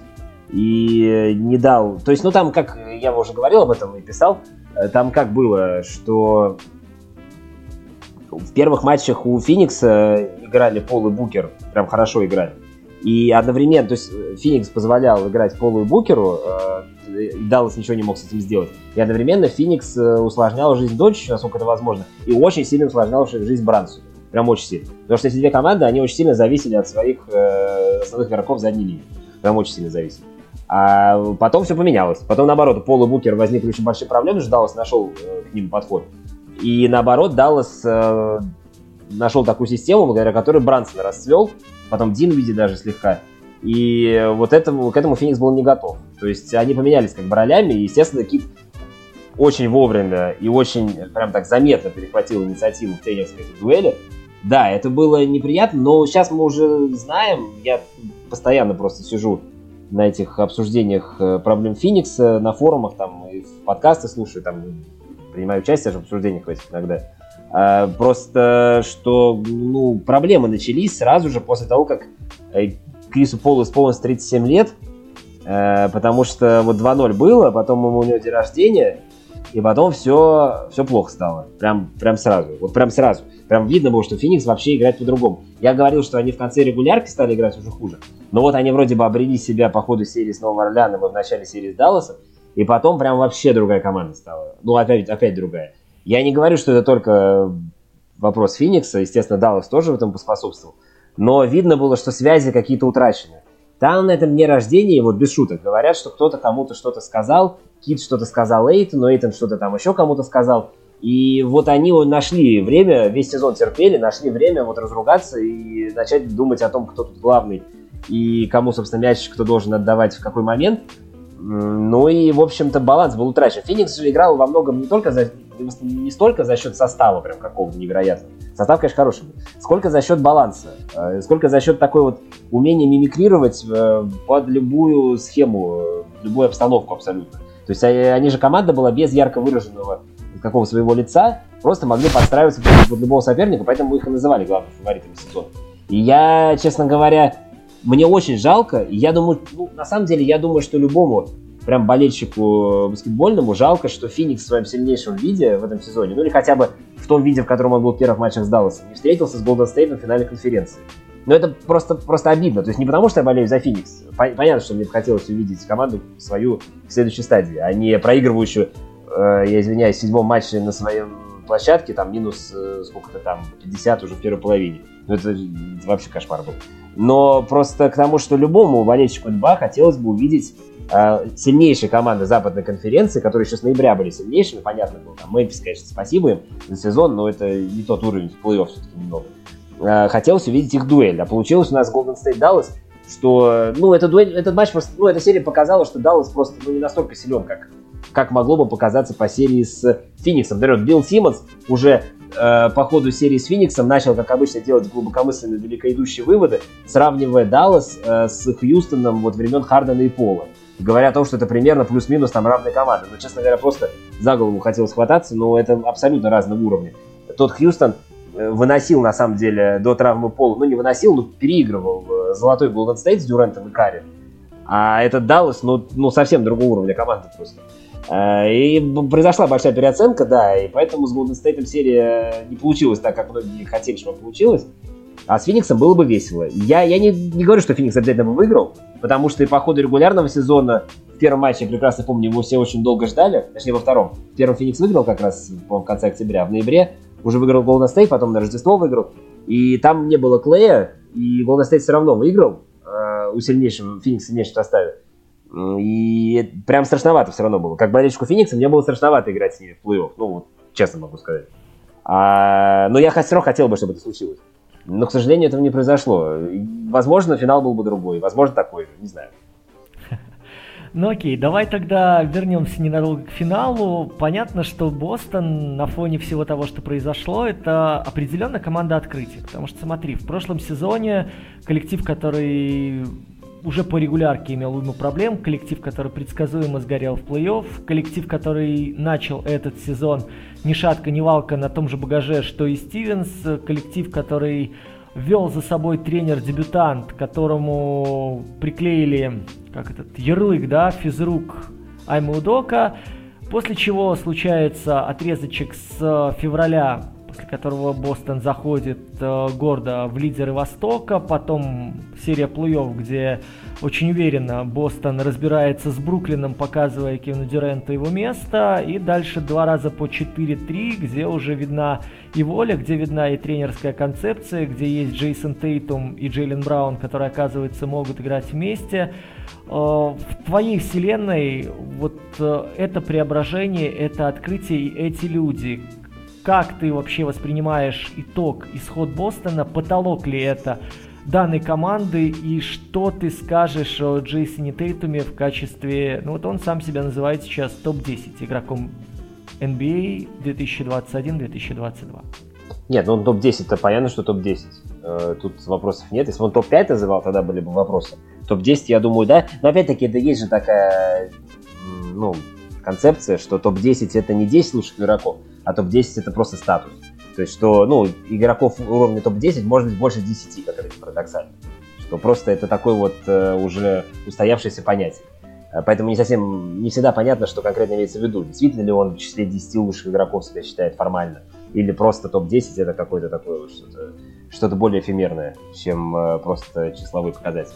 и не дал... То есть, ну там, как я уже говорил об этом и писал, э, там как было, что в первых матчах у Феникса играли Пол и Букер, прям хорошо играли. И одновременно, то есть Феникс позволял играть Полу и Букеру, э, Даллас ничего не мог с этим сделать. И одновременно Феникс э, усложнял жизнь Дончичу, насколько это возможно, и очень сильно усложнял жизнь Брансу. Прям очень сильно. Потому что эти две команды, они очень сильно зависели от своих э, основных игроков задней линии. Прям очень сильно зависели. А потом все поменялось. Потом, наоборот, у Пола Букер возникли очень большие проблемы, что Даллас нашел э, к ним подход. И наоборот, Даллас э, нашел такую систему, благодаря которой Брансон расцвел, потом Дин видит даже слегка. И вот этому, к этому Феникс был не готов. То есть они поменялись как бы ролями, и, естественно, Кит очень вовремя и очень прям так заметно перехватил инициативу в тренерской дуэли. Да, это было неприятно, но сейчас мы уже знаем, я постоянно просто сижу на этих обсуждениях э, проблем Феникса на форумах, там, и в подкасты слушаю, там, принимаю участие в обсуждениях этих иногда. А, просто, что, ну, проблемы начались сразу же после того, как э, Крису Полу исполнилось 37 лет, э, потому что вот 2-0 было, потом у него день рождения, и потом все, все плохо стало. Прям, прям сразу. Вот прям сразу. Прям видно было, что Феникс вообще играет по-другому. Я говорил, что они в конце регулярки стали играть уже хуже. Но вот они вроде бы обрели себя по ходу серии с Новым Орлеаном и в начале серии с Далласом. И потом прям вообще другая команда стала. Ну, опять, опять другая. Я не говорю, что это только вопрос Феникса. Естественно, Даллас тоже в этом поспособствовал. Но видно было, что связи какие-то утрачены. Там на этом дне рождения, вот без шуток, говорят, что кто-то кому-то что-то сказал, Кит что-то сказал Эйтону, Эйтон что-то там еще кому-то сказал. И вот они нашли время, весь сезон терпели, нашли время вот разругаться и начать думать о том, кто тут главный и кому, собственно, мяч кто должен отдавать в какой момент. Ну и, в общем-то, баланс был утрачен. Феникс же играл во многом не только за, не столько за счет состава прям какого-то невероятного. Состав, конечно, хороший. Сколько за счет баланса. Э, сколько за счет такой вот умения мимикрировать э, под любую схему, э, любую обстановку абсолютно. То есть они же команда была без ярко выраженного какого своего лица, просто могли подстраиваться под любого соперника, поэтому их и называли главным фаворитом сезона. И я, честно говоря, мне очень жалко, и я думаю, ну, на самом деле, я думаю, что любому прям болельщику баскетбольному жалко, что Феникс в своем сильнейшем виде в этом сезоне, ну или хотя бы в том виде, в котором он был в первых матчах с Далласом, не встретился с Голден Стейтом в финале конференции. Но это просто, просто обидно. То есть не потому, что я болею за Феникс. Понятно, что мне бы хотелось увидеть команду свою в следующей стадии, а не проигрывающую, э, я извиняюсь, в седьмом матче на своем площадке, там минус э, сколько-то там, 50 уже в первой половине. Ну это, вообще кошмар был. Но просто к тому, что любому болельщику НБА хотелось бы увидеть э, сильнейшие команды западной конференции, которые еще с ноября были сильнейшими, понятно было. Там Мемфис, конечно, спасибо им за сезон, но это не тот уровень плей-офф все-таки немного. Э, хотелось увидеть их дуэль. А получилось у нас Golden State Dallas, что, ну, эта дуэль, этот матч просто, ну, эта серия показала, что Даллас просто ну, не настолько силен, как, как могло бы показаться по серии с Фениксом. Например, Билл Симмонс уже э, по ходу серии с Фениксом начал, как обычно, делать глубокомысленные, далекоидущие выводы, сравнивая Даллас э, с Хьюстоном вот времен Хардена и Пола. Говоря о том, что это примерно плюс-минус там равные команды. Но, честно говоря, просто за голову хотелось хвататься, но это абсолютно разного уровня. Тот Хьюстон э, выносил, на самом деле, до травмы Пола, ну не выносил, но переигрывал э, золотой Голден Стейт с Дюрантом и Карри. А этот Даллас, ну, ну совсем другого уровня команды просто. Э, и произошла большая переоценка, да, и поэтому с Golden State серия не получилась так, как многие хотели, чтобы получилось. А с Фениксом было бы весело. Я, я не, не говорю, что Феникс обязательно бы выиграл, потому что и по ходу регулярного сезона в первом матче, я прекрасно помню, его все очень долго ждали, точнее во втором. В первом Феникс выиграл как раз по в конце октября, в ноябре уже выиграл Golden State, потом на Рождество выиграл. И там не было Клея, и Golden State все равно выиграл э, у сильнейшего, Феникс в сильнейшем составе. И прям страшновато все равно было. Как болельщику Феникса мне было страшновато играть с ними в плей-офф. Ну, вот, честно могу сказать. А, но я все равно хотел бы, чтобы это случилось. Но, к сожалению, этого не произошло. Возможно, финал был бы другой. Возможно, такой же. Не знаю. Ну окей, давай тогда вернемся ненадолго к финалу. Понятно, что Бостон на фоне всего того, что произошло, это определенно команда открытия. Потому что смотри, в прошлом сезоне коллектив, который уже по регулярке имел уйму проблем, коллектив, который предсказуемо сгорел в плей-офф, коллектив, который начал этот сезон ни шатка, ни валка на том же багаже, что и Стивенс, коллектив, который вел за собой тренер-дебютант, которому приклеили, как этот, ярлык, да, физрук Аймаудока, после чего случается отрезочек с февраля после которого Бостон заходит э, гордо в лидеры Востока, потом серия плей-офф, где очень уверенно Бостон разбирается с Бруклином, показывая Кевину Дюренту его место, и дальше два раза по 4-3, где уже видна и воля, где видна и тренерская концепция, где есть Джейсон Тейтум и Джейлен Браун, которые, оказывается, могут играть вместе. Э, в твоей вселенной вот э, это преображение, это открытие и эти люди, как ты вообще воспринимаешь итог, исход Бостона? Потолок ли это данной команды? И что ты скажешь о Джейсоне Тейтуме в качестве... Ну вот он сам себя называет сейчас топ-10 игроком NBA 2021-2022. Нет, ну он топ-10-то понятно, что топ-10. Э, тут вопросов нет. Если бы он топ-5 называл, тогда были бы вопросы. Топ-10, я думаю, да. Но опять-таки, это есть же такая, ну, концепция, что топ-10 это не 10 лучших игроков, а топ-10 это просто статус. То есть, что, ну, игроков уровня топ-10 может быть больше 10, как это парадоксально. Что просто это такое вот э, уже устоявшееся понятие. Э, поэтому не совсем, не всегда понятно, что конкретно имеется в виду. Действительно ли он в числе 10 лучших игроков себя считает формально? Или просто топ-10 это какое-то такое вот что-то, что-то более эфемерное, чем э, просто числовой показатель.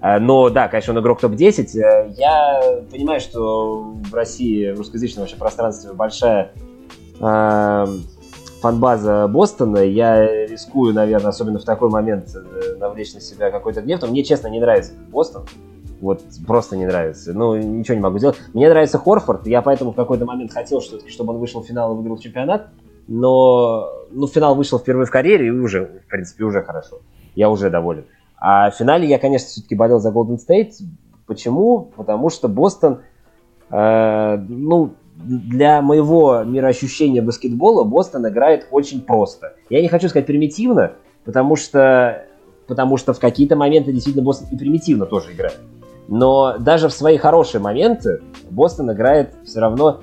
Э, но да, конечно, он игрок топ-10. Э, я понимаю, что в России, в русскоязычном вообще пространстве большая э, фанбаза Бостона. Я рискую, наверное, особенно в такой момент, э, навлечь на себя какой-то гнев. Но мне, честно, не нравится Бостон. Вот просто не нравится. Ну, ничего не могу сделать. Мне нравится Хорфорд. Я поэтому в какой-то момент хотел, чтобы он вышел в финал и выиграл чемпионат. Но ну, финал вышел впервые в карьере, и уже, в принципе, уже хорошо. Я уже доволен. А в финале я, конечно, все-таки болел за Golden State. Почему? Потому что Бостон, э, ну, для моего мироощущения баскетбола Бостон играет очень просто. Я не хочу сказать примитивно, потому что, потому что в какие-то моменты действительно Бостон и примитивно тоже играет. Но даже в свои хорошие моменты Бостон играет все равно,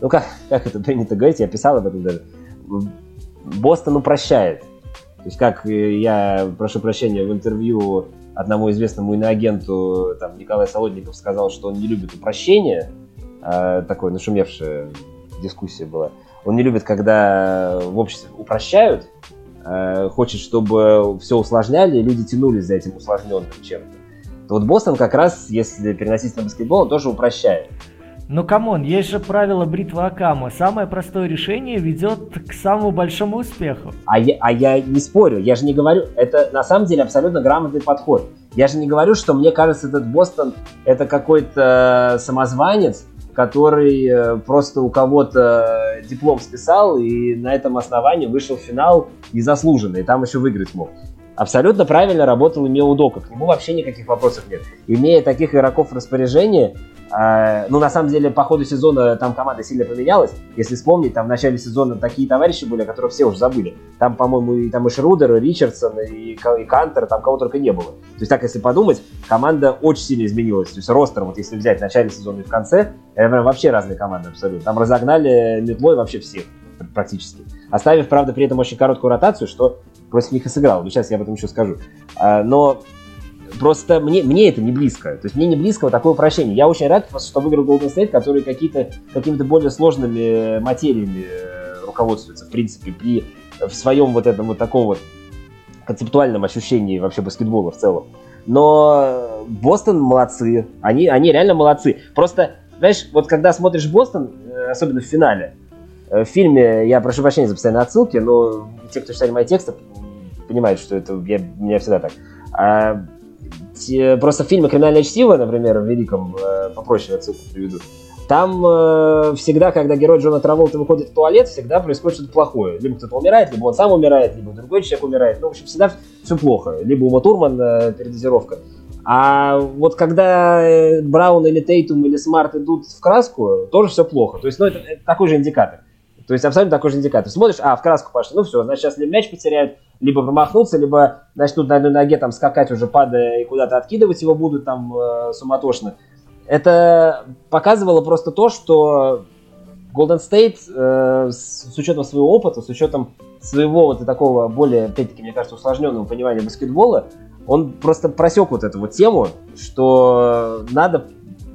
ну как, как это принято говорить, я писал об этом даже, Бостон упрощает. То есть как я, прошу прощения, в интервью одному известному иноагенту там, Николай Солодников сказал, что он не любит упрощение, э, такое нашумевшая дискуссия была. Он не любит, когда в обществе упрощают, э, хочет, чтобы все усложняли, и люди тянулись за этим усложненным чем-то. То вот Бостон как раз, если переносить на баскетбол, он тоже упрощает. Но come on, есть же правило бритвы Оккама. Самое простое решение ведет к самому большому успеху. А я, а я не спорю, я же не говорю, это на самом деле абсолютно грамотный подход. Я же не говорю, что мне кажется, этот Бостон это какой-то самозванец, который э, просто у кого-то диплом списал и на этом основании вышел в финал незаслуженно, и там еще выиграть мог. Абсолютно правильно работал Имел Удока, к нему вообще никаких вопросов нет. Имея таких игроков в распоряжении, э, ну, на самом деле, по ходу сезона там команда сильно поменялась. Если вспомнить, там в начале сезона такие товарищи были, о которых все уже забыли. Там, по-моему, и, там и Шрудер, и Ричардсон, и, и Кантер, там кого только не было. То есть, так, если подумать, команда очень сильно изменилась. То есть, ростер, вот если взять в начале сезона и в конце, это прям вообще разные команды абсолютно. Там разогнали метлой вообще всех практически. Оставив, правда, при этом очень короткую ротацию, что против них и сыграл. Но сейчас я об этом еще скажу. А, но просто мне, мне это не близко. То есть мне не близко вот такое упрощение. Я очень рад, что выиграл Golden State, который какие-то, какими-то более сложными материями э, руководствуется, в принципе, при, в своем вот этом вот таком вот концептуальном ощущении вообще баскетбола в целом. Но Бостон молодцы. Они, они реально молодцы. Просто, знаешь, вот когда смотришь Бостон, э, особенно в финале, э, в фильме, я прошу прощения за постоянные отсылки, но те, кто читали мои тексты, понимают, что это я, меня всегда так. А, те, просто в фильме «Криминальное чтиво», например, в Великом, э, попроще отсылку приведу, там э, всегда, когда герой Джона Траволта выходит в туалет, всегда происходит что-то плохое. Либо кто-то умирает, либо он сам умирает, либо другой человек умирает. Ну, в общем, всегда все плохо. Либо у Матурман э, передозировка. А вот когда э, Браун или Тейтум или Смарт идут в краску, тоже все плохо. То есть, ну, это, это такой же индикатор. То есть абсолютно такой же индикатор. Смотришь, а, в краску пошли, ну все, значит, сейчас либо мяч потеряют, либо промахнуться, либо начнут на одной ноге там скакать уже падая и куда-то откидывать его будут там э, суматошно. Это показывало просто то, что Golden State э, с, учетом своего опыта, с учетом своего вот такого более, опять-таки, мне кажется, усложненного понимания баскетбола, он просто просек вот эту вот тему, что надо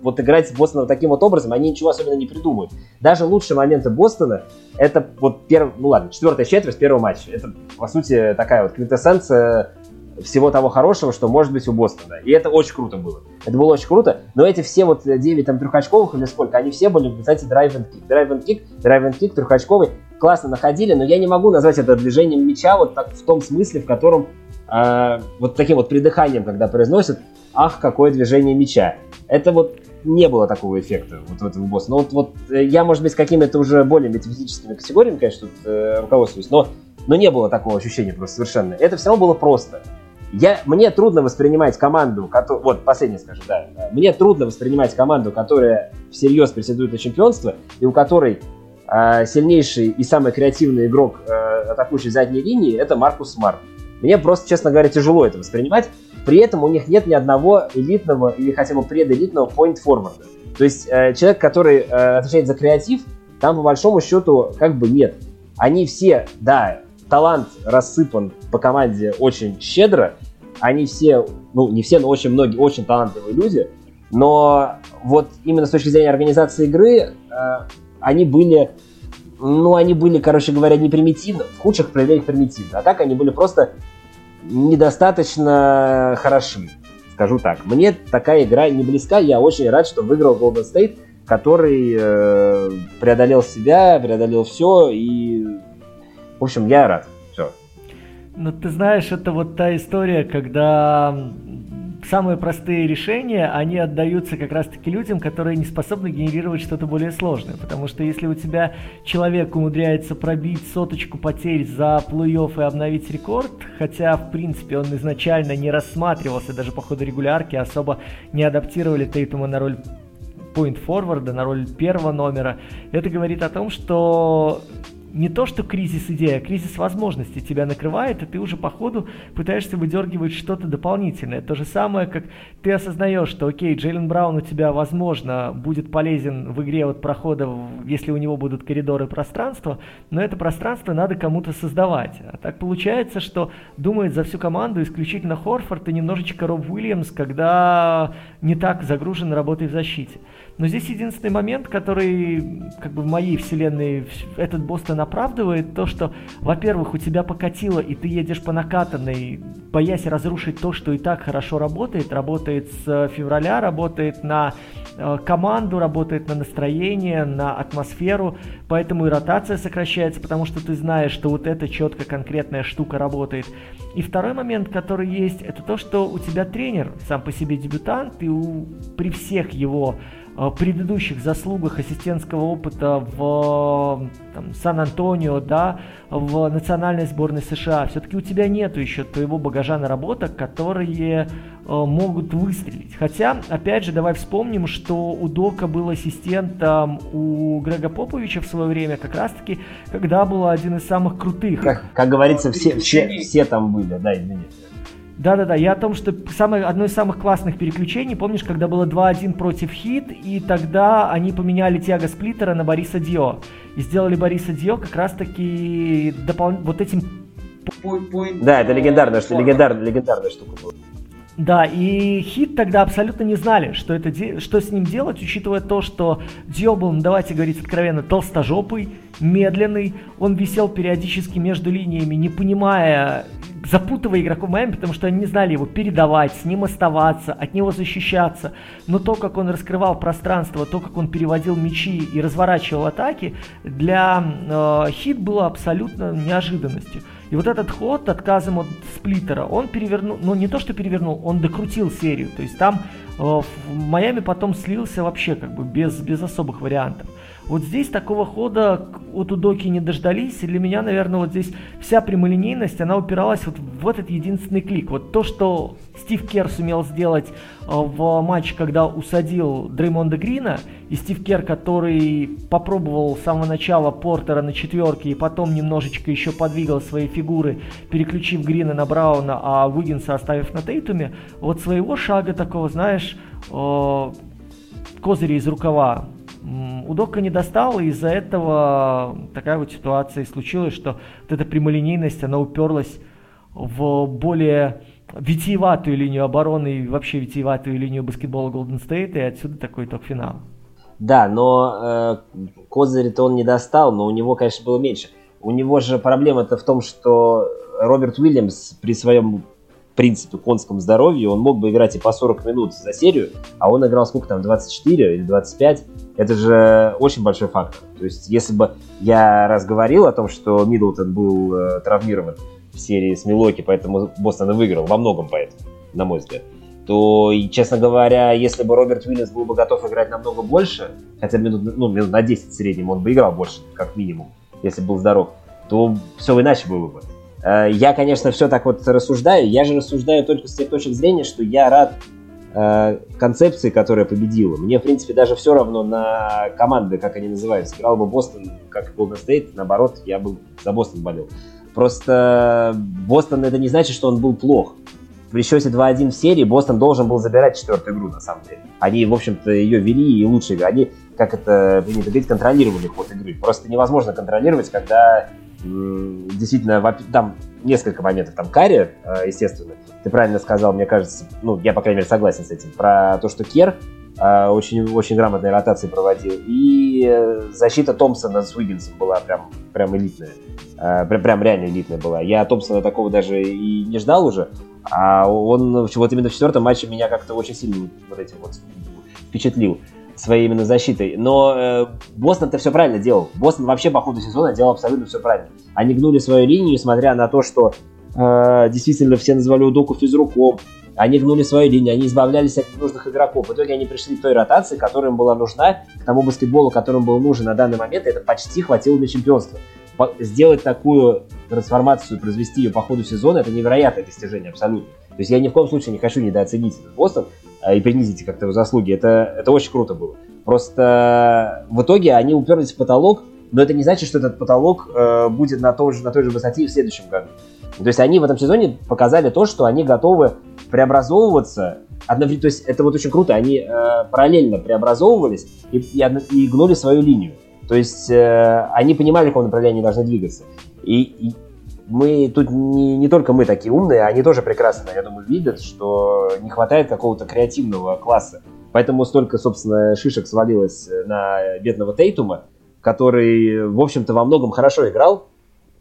вот играть с Бостоном таким вот образом, они ничего особенно не придумают. Даже лучшие моменты Бостона, это вот первый, ну ладно, четвертая четверть первого матча. Это, по сути, такая вот квинтэссенция всего того хорошего, что может быть у Бостона. И это очень круто было. Это было очень круто. Но эти все вот 9 там трехочковых или сколько, они все были, кстати, драйв and кик. Драйв and кик, драйв and кик, трехочковый. Классно находили, но я не могу назвать это движением мяча вот так в том смысле, в котором э, вот таким вот придыханием, когда произносят, ах, какое движение мяча. Это вот не было такого эффекта вот в этом боссе. Но вот, вот э, я, может быть, с какими-то уже более метафизическими категориями, конечно, тут э, руководствуюсь, но, но не было такого ощущения просто совершенно. Это все равно было просто. Я, мне трудно воспринимать команду, которая, вот последнее скажу, да, мне трудно воспринимать команду, которая всерьез претендует на чемпионство и у которой э, сильнейший и самый креативный игрок э, атакующей задней линии это Маркус Смарт. Мне просто, честно говоря, тяжело это воспринимать. При этом у них нет ни одного элитного или хотя бы пределитного point-форварда. То есть э, человек, который э, отвечает за креатив, там по большому счету как бы нет. Они все, да, талант рассыпан по команде очень щедро. Они все, ну не все, но очень многие, очень талантливые люди. Но вот именно с точки зрения организации игры, э, они были, ну они были, короче говоря, не примитивны, в худших проявлениях примитивны. А так они были просто недостаточно хороши, скажу так. Мне такая игра не близка, я очень рад, что выиграл Golden State, который э, преодолел себя, преодолел все, и, в общем, я рад. Все. Ну, ты знаешь, это вот та история, когда самые простые решения, они отдаются как раз-таки людям, которые не способны генерировать что-то более сложное. Потому что если у тебя человек умудряется пробить соточку потерь за плей-офф и обновить рекорд, хотя, в принципе, он изначально не рассматривался, даже по ходу регулярки особо не адаптировали Тейтума на роль point форварда на роль первого номера. Это говорит о том, что не то, что кризис идеи, а кризис возможностей тебя накрывает, и ты уже по ходу пытаешься выдергивать что-то дополнительное. То же самое, как ты осознаешь, что, окей, Джейлен Браун у тебя, возможно, будет полезен в игре от прохода, если у него будут коридоры пространства, но это пространство надо кому-то создавать. А так получается, что думает за всю команду исключительно Хорфорд и немножечко Роб Уильямс, когда не так загружен работой в защите. Но здесь единственный момент, который как бы в моей вселенной этот Бостон оправдывает, то, что, во-первых, у тебя покатило, и ты едешь по накатанной, боясь разрушить то, что и так хорошо работает, работает с февраля, работает на э, команду, работает на настроение, на атмосферу, поэтому и ротация сокращается, потому что ты знаешь, что вот эта четко конкретная штука работает. И второй момент, который есть, это то, что у тебя тренер сам по себе дебютант, и у, при всех его Э, предыдущих заслугах ассистентского опыта в там, Сан-Антонио, да, в национальной сборной США, все-таки у тебя нету еще твоего багажа наработок, которые э, могут выстрелить. Хотя, опять же, давай вспомним, что у Дока был ассистентом у Грега Поповича в свое время, как раз-таки, когда был один из самых крутых. Как, как говорится, все, все, все там были, да, извините. Да-да-да, я о том, что самое, одно из самых классных переключений, помнишь, когда было 2-1 против Хит, и тогда они поменяли Тиаго Сплиттера на Бориса Дио. И сделали Бориса Дио как раз-таки допол... вот этим... Да, это легендарная, что, легендарная, легендарная штука была. Да, и Хит тогда абсолютно не знали, что, это, что с ним делать, учитывая то, что Дио был, ну, давайте говорить откровенно, толстожопый, медленный, он висел периодически между линиями, не понимая, запутывая игроков Майами, потому что они не знали его передавать, с ним оставаться, от него защищаться. Но то, как он раскрывал пространство, то, как он переводил мячи и разворачивал атаки, для э, Хит было абсолютно неожиданностью. И вот этот ход отказом от сплиттера, он перевернул, ну не то что перевернул, он докрутил серию. То есть там э, в Майами потом слился вообще как бы без, без особых вариантов. Вот здесь такого хода от Удоки не дождались. И для меня, наверное, вот здесь вся прямолинейность, она упиралась вот в этот единственный клик. Вот то, что Стив Кер сумел сделать э, в матче, когда усадил Дреймонда Грина, и Стив Кер, который попробовал с самого начала Портера на четверке, и потом немножечко еще подвигал свои фигуры, переключив Грина на Брауна, а Уиггинса оставив на Тейтуме, вот своего шага такого, знаешь, э, козыря из рукава Удока не достал, и из-за этого такая вот ситуация и случилась, что вот эта прямолинейность, она уперлась в более витиеватую линию обороны и вообще витиеватую линию баскетбола Golden State, и отсюда такой итог финала. Да, но э, козырь-то он не достал, но у него, конечно, было меньше. У него же проблема-то в том, что Роберт Уильямс при своем принципе конском здоровье, он мог бы играть и по 40 минут за серию, а он играл сколько там, 24 или 25. Это же очень большой фактор. То есть, если бы я раз говорил о том, что Миддлтон был э, травмирован в серии с Милоки, поэтому Бостон и выиграл, во многом поэтому, на мой взгляд, то, честно говоря, если бы Роберт Уильямс был бы готов играть намного больше, хотя минут, ну, минут на 10 в среднем он бы играл больше, как минимум, если был здоров, то все иначе было бы. Э, я, конечно, все так вот рассуждаю. Я же рассуждаю только с тех точек зрения, что я рад э, концепции, которая победила. Мне, в принципе, даже все равно на команды, как они называются. Играл бы Бостон, как Golden State, наоборот, я бы за Бостон болел. Просто Бостон это не значит, что он был плох. При счете 2-1 в серии Бостон должен был забирать четвертую игру, на самом деле. Они, в общем-то, ее вели и лучше. Они, как это принято говорить, контролировали ход игры. Просто невозможно контролировать, когда действительно, там несколько моментов, там Карри, э, естественно, ты правильно сказал, мне кажется, ну, я, по крайней мере, согласен с этим, про то, что Кер э, очень, очень грамотные ротации проводил, и защита Томпсона с Уиггинсом была прям, прям элитная, э, прям, прям реально элитная была. Я Томпсона такого даже и не ждал уже, а он вот именно в четвертом матче меня как-то очень сильно вот этим вот впечатлил своей именно защитой. Но э, Бостон-то все правильно делал. Бостон вообще по ходу сезона делал абсолютно все правильно. Они гнули свою линию, несмотря на то, что э, действительно все называли Удоку физруком. Они гнули свою линию, они избавлялись от ненужных игроков. В итоге они пришли к той ротации, которая им была нужна, к тому баскетболу, которым был нужен на данный момент, это почти хватило для чемпионства. Сделать такую трансформацию, произвести ее по ходу сезона, это невероятное достижение абсолютно. То есть я ни в коем случае не хочу недооценить этот Бостон и принизить как-то его заслуги. Это, это очень круто было. Просто в итоге они уперлись в потолок, но это не значит, что этот потолок э, будет на, той же, на той же высоте и в следующем году. То есть они в этом сезоне показали то, что они готовы преобразовываться. Одновременно, то есть это вот очень круто, они э, параллельно преобразовывались и, и, и гнули свою линию. То есть э, они понимали, в каком направлении должны двигаться. И мы тут не, не только мы такие умные, они тоже прекрасно, я думаю, видят, что не хватает какого-то креативного класса. Поэтому столько, собственно, шишек свалилось на бедного Тейтума, который, в общем-то, во многом хорошо играл.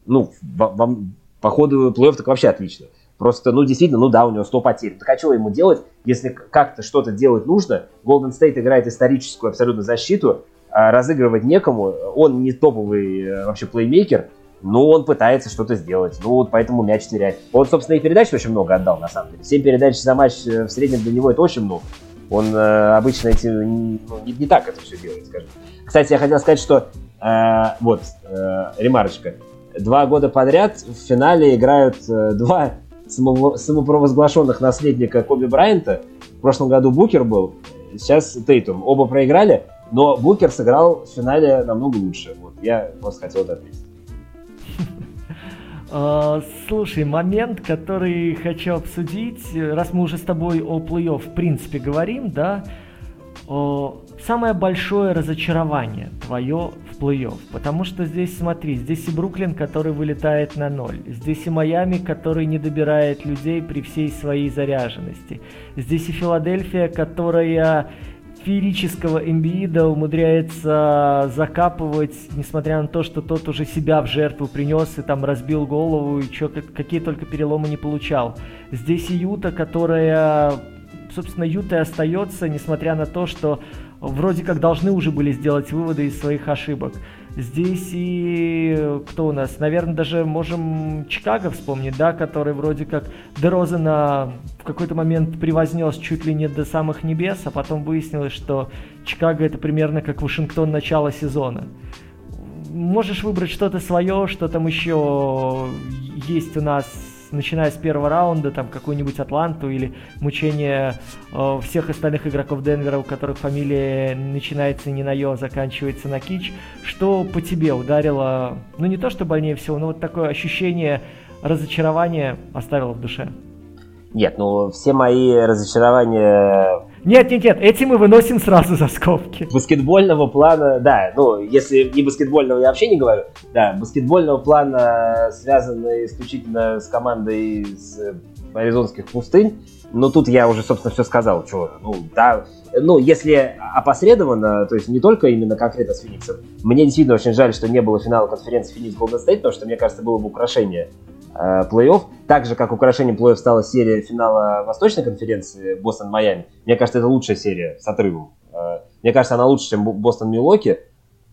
Ну, во, по ходу плей-офф так вообще отлично. Просто, ну, действительно, ну да, у него 100 потерь. Так а что ему делать, если как-то что-то делать нужно? Golden State играет историческую абсолютно защиту, а разыгрывать некому. Он не топовый э, вообще плеймейкер, ну, он пытается что-то сделать. Ну, вот поэтому мяч теряет. Он, собственно, и передач очень много отдал, на самом деле. 7 передач за матч э, в среднем для него это очень много. Он э, обычно эти, ну, не, не так это все делает, скажем. Кстати, я хотел сказать, что э, вот, э, ремарочка. Два года подряд в финале играют э, два само, самопровозглашенных наследника Коби Брайанта. В прошлом году Букер был, сейчас Тейтум. Оба проиграли, но Букер сыграл в финале намного лучше. Вот, я просто хотел это отметить. А, слушай, момент, который хочу обсудить, раз мы уже с тобой о плей-офф в принципе говорим, да, самое большое разочарование твое в плей-офф, потому что здесь, смотри, здесь и Бруклин, который вылетает на ноль, здесь и Майами, который не добирает людей при всей своей заряженности, здесь и Филадельфия, которая феерического Эмбиида умудряется закапывать, несмотря на то, что тот уже себя в жертву принес и там разбил голову, и чё, какие только переломы не получал. Здесь и Юта, которая, собственно, Юта остается, несмотря на то, что вроде как должны уже были сделать выводы из своих ошибок. Здесь и кто у нас? Наверное, даже можем Чикаго вспомнить, да, который вроде как Дерозена в какой-то момент превознес чуть ли не до самых небес, а потом выяснилось, что Чикаго это примерно как Вашингтон начала сезона. Можешь выбрать что-то свое, что там еще есть у нас начиная с первого раунда, там какую-нибудь Атланту или мучение э, всех остальных игроков Денвера, у которых фамилия начинается не на Йо, заканчивается на Кич, что по тебе ударило, ну не то что больнее всего, но вот такое ощущение разочарования оставило в душе? Нет, ну все мои разочарования Нет, нет, нет, эти мы выносим сразу за скобки. Баскетбольного плана, да, ну, если не баскетбольного я вообще не говорю, да, баскетбольного плана, связанный исключительно с командой из аризонских пустынь, но тут я уже, собственно, все сказал, что, ну, да, ну, если опосредованно, то есть не только именно конкретно с Фениксом, мне действительно очень жаль, что не было финала конференции Феникс Голден Стейт, потому что, мне кажется, было бы украшение э, плей-офф. Так же, как украшением плей-офф стала серия финала Восточной конференции Бостон-Майами. Мне кажется, это лучшая серия с отрывом. Э, мне кажется, она лучше, чем Бостон-Милоки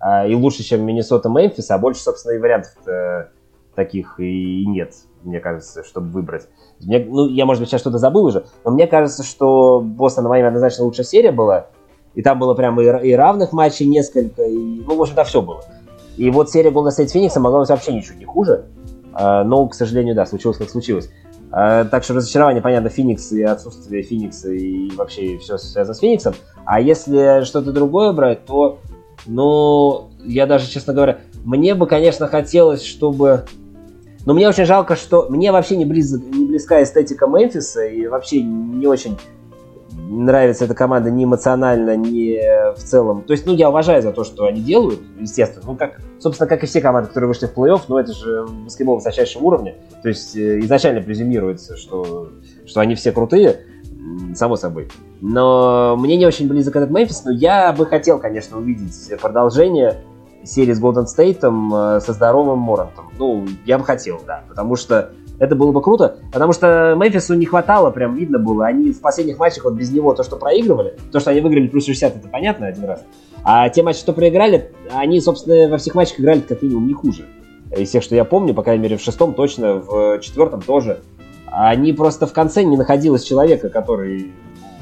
э, и лучше, чем Миннесота-Мемфис, а больше, собственно, и вариантов э, таких и нет, мне кажется, чтобы выбрать. Мне, ну, я, может быть, сейчас что-то забыл уже, но мне кажется, что Бостон Майами однозначно лучшая серия была, и там было прям и, и равных матчей несколько, и, ну, в общем-то, все было. И вот серия Golden State Phoenix могла быть вообще ничего не хуже, но, к сожалению, да, случилось как случилось. А, так что разочарование, понятно, Феникс и отсутствие Феникса и вообще все связано с Фениксом. А если что-то другое брать, то, ну, я даже, честно говоря, мне бы, конечно, хотелось, чтобы но мне очень жалко, что мне вообще не, близ, не близка эстетика Мемфиса, и вообще не очень нравится эта команда ни эмоционально, ни в целом. То есть, ну, я уважаю за то, что они делают, естественно. Ну, как, собственно, как и все команды, которые вышли в плей-офф, но это же баскетбол высочайшего уровня. То есть, э, изначально презюмируется, что, что они все крутые, само собой. Но мне не очень близок этот Мемфис, но я бы хотел, конечно, увидеть продолжение серии с Golden State э, со здоровым Морантом. Ну, я бы хотел, да, потому что это было бы круто, потому что Мемфису не хватало, прям видно было. Они в последних матчах вот без него то, что проигрывали, то, что они выиграли плюс 60, это понятно один раз. А те матчи, что проиграли, они, собственно, во всех матчах играли как минимум не хуже. Из всех, что я помню, по крайней мере, в шестом точно, в четвертом тоже. Они просто в конце не находилось человека, который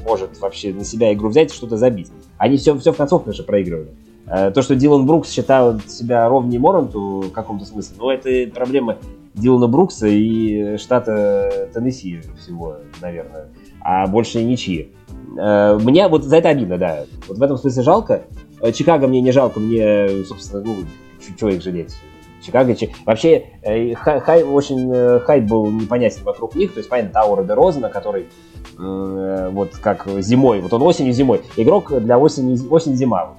может вообще на себя игру взять и что-то забить. Они все, все в концовке же проигрывали. Э, то, что Дилан Брукс считает себя ровнее Моранту в каком-то смысле, ну, это проблема Дилана Брукса и штата Теннесси всего, наверное, а больше ничьи. Э, мне вот за это обидно, да. Вот в этом смысле жалко. Э, Чикаго мне не жалко, мне, собственно, ну, чего их жалеть. Чикаго, Чи... вообще хай, хай, очень хайп был непонятен вокруг них, то есть, понятно, Таура де Розена, который э, вот как зимой, вот он осенью зимой, игрок для осени, осень-зима,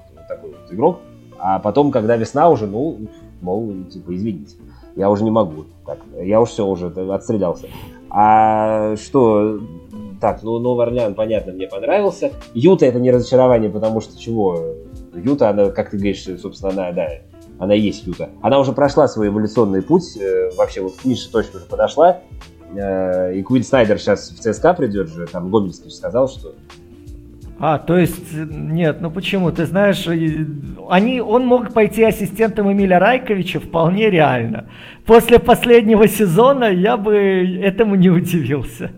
игрок, а потом, когда весна уже, ну, мол, типа, извините, я уже не могу, так, я уже все, уже отстрелялся. А что, так, ну, Новый Орлеан, понятно, мне понравился. Юта это не разочарование, потому что чего? Юта, она, как ты говоришь, собственно, она, да, она есть Юта. Она уже прошла свой эволюционный путь, э, вообще вот к низшей точке уже подошла. Э, и Куин Снайдер сейчас в ЦСКА придет же, там Гомельский сказал, что а, то есть, нет, ну почему? Ты знаешь, они, он мог пойти ассистентом Эмиля Райковича вполне реально. После последнего сезона я бы этому не удивился.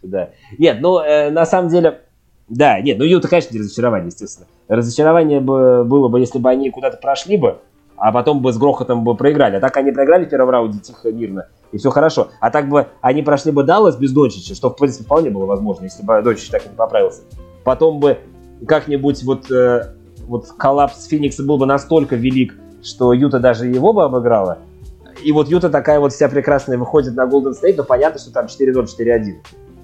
Да. Нет, ну, э, на самом деле, да, нет, ну Юта, конечно, не разочарование, естественно. Разочарование бы, было бы, если бы они куда-то прошли бы, а потом бы с грохотом бы проиграли. А так они проиграли в первом раунде тихо, мирно и все хорошо. А так бы они прошли бы Даллас без Дончича, что в принципе вполне было возможно, если бы Дончич так и не поправился. Потом бы как-нибудь вот, э, вот коллапс Феникса был бы настолько велик, что Юта даже его бы обыграла. И вот Юта такая вот вся прекрасная выходит на Golden State, но понятно, что там 4-0, 4-1.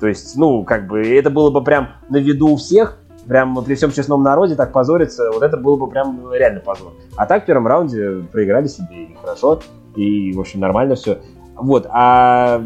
То есть, ну, как бы, это было бы прям на виду у всех, прям при всем честном народе так позориться, вот это было бы прям реально позор. А так в первом раунде проиграли себе, и хорошо, и, в общем, нормально все. Вот, а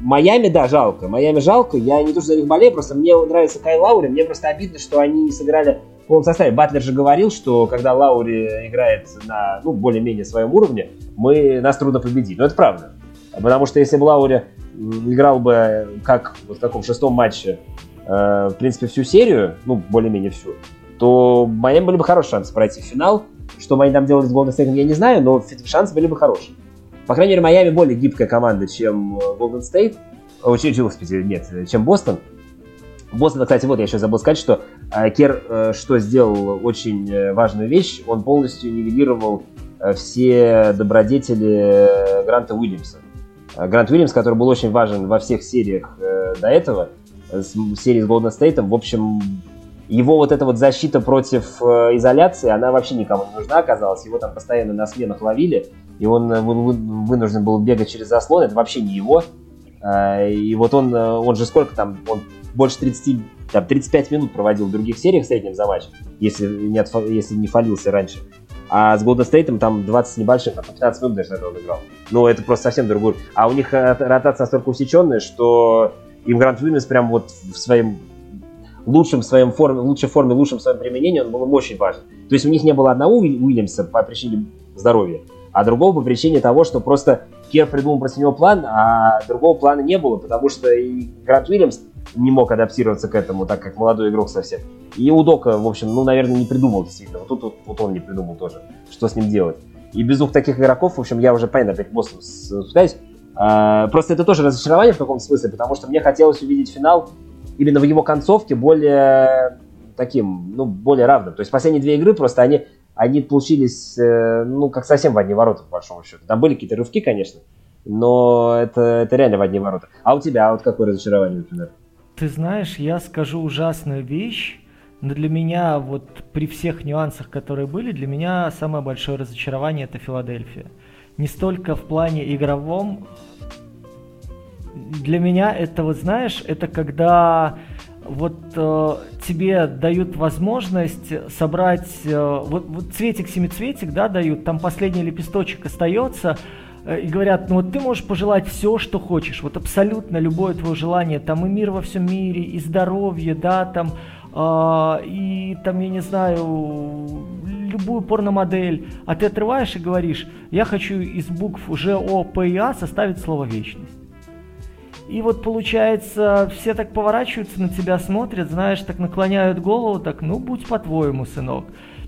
Майами, да, жалко. Майами жалко. Я не то, что за них болею, просто мне нравится Кай Лаури. Мне просто обидно, что они не сыграли в полном составе. Батлер же говорил, что когда Лаури играет на, ну, более-менее своем уровне, мы, нас трудно победить. Но это правда. Потому что если бы Лаури играл бы, как вот в таком шестом матче, э, в принципе, всю серию, ну, более-менее всю, то Майами были бы хорошие шансы пройти в финал. Что они там делали с Голден Стейтом, я не знаю, но шансы были бы хорошие. По крайней мере, Майами более гибкая команда, чем Golden State. Очень, господи, нет, чем Бостон. Бостон, кстати, вот я еще забыл сказать, что э, Кер э, что сделал очень э, важную вещь, он полностью нивелировал все добродетели Гранта Уильямса. Грант Уильямс, который был очень важен во всех сериях до этого, с серии с Golden State, в общем, его вот эта вот защита против изоляции, она вообще никому не нужна оказалась. Его там постоянно на сменах ловили и он э, вынужден был бегать через заслон, это вообще не его. А, и вот он, э, он же сколько там, он больше 30, там, 35 минут проводил в других сериях в среднем за матч, если не, отфа, если не фалился раньше. А с Golden State там 20 небольших, а 15 минут даже на он играл. Ну, это просто совсем другой. А у них ротация настолько усеченная, что им Грант Уильямс прям вот в своем лучшем своем форме, лучшей форме, лучшем своем применении он был им очень важен. То есть у них не было одного Уильямса по причине здоровья, а другого по причине того, что просто Кер придумал против него план, а другого плана не было, потому что и Грант Уильямс не мог адаптироваться к этому, так как молодой игрок совсем. И Удока, в общем, ну, наверное, не придумал действительно. Вот тут вот, вот он не придумал тоже, что с ним делать. И без двух таких игроков, в общем, я уже, понятно, опять боссом спускаюсь. А, просто это тоже разочарование в каком-то смысле, потому что мне хотелось увидеть финал именно в его концовке более таким, ну, более равным. То есть последние две игры просто они, они получились, э, ну, как совсем в одни ворота, по большому счету. Там были какие-то рывки, конечно, но это, это реально в одни ворота. А у тебя, а вот какое разочарование, например? Ты знаешь, я скажу ужасную вещь, но для меня, вот при всех нюансах, которые были, для меня самое большое разочарование это Филадельфия. Не столько в плане игровом, для меня это, вот знаешь, это когда вот э, тебе дают возможность собрать, э, вот, вот цветик-семицветик, да, дают, там последний лепесточек остается, э, и говорят, ну вот ты можешь пожелать все, что хочешь, вот абсолютно любое твое желание, там и мир во всем мире, и здоровье, да, там, э, и там, я не знаю, любую порномодель, а ты отрываешь и говоришь, я хочу из букв Ж, О, П и А составить слово вечность. И вот получается, все так поворачиваются на тебя, смотрят, знаешь, так наклоняют голову, так, ну, будь по-твоему, сынок.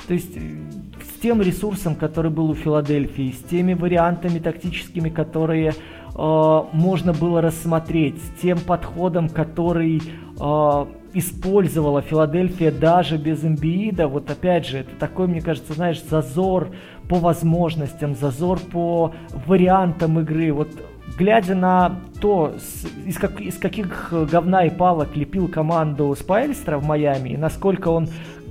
То есть э, с тем ресурсом, который был у Филадельфии, с теми вариантами тактическими, которые э, можно было рассмотреть, с тем подходом, который э, использовала Филадельфия даже без имбиида, вот опять же, это такой, мне кажется, знаешь, зазор по возможностям, зазор по вариантам игры. Вот глядя на то, из, как, из каких говна и палок лепил команду Спайльстра в Майами, и насколько он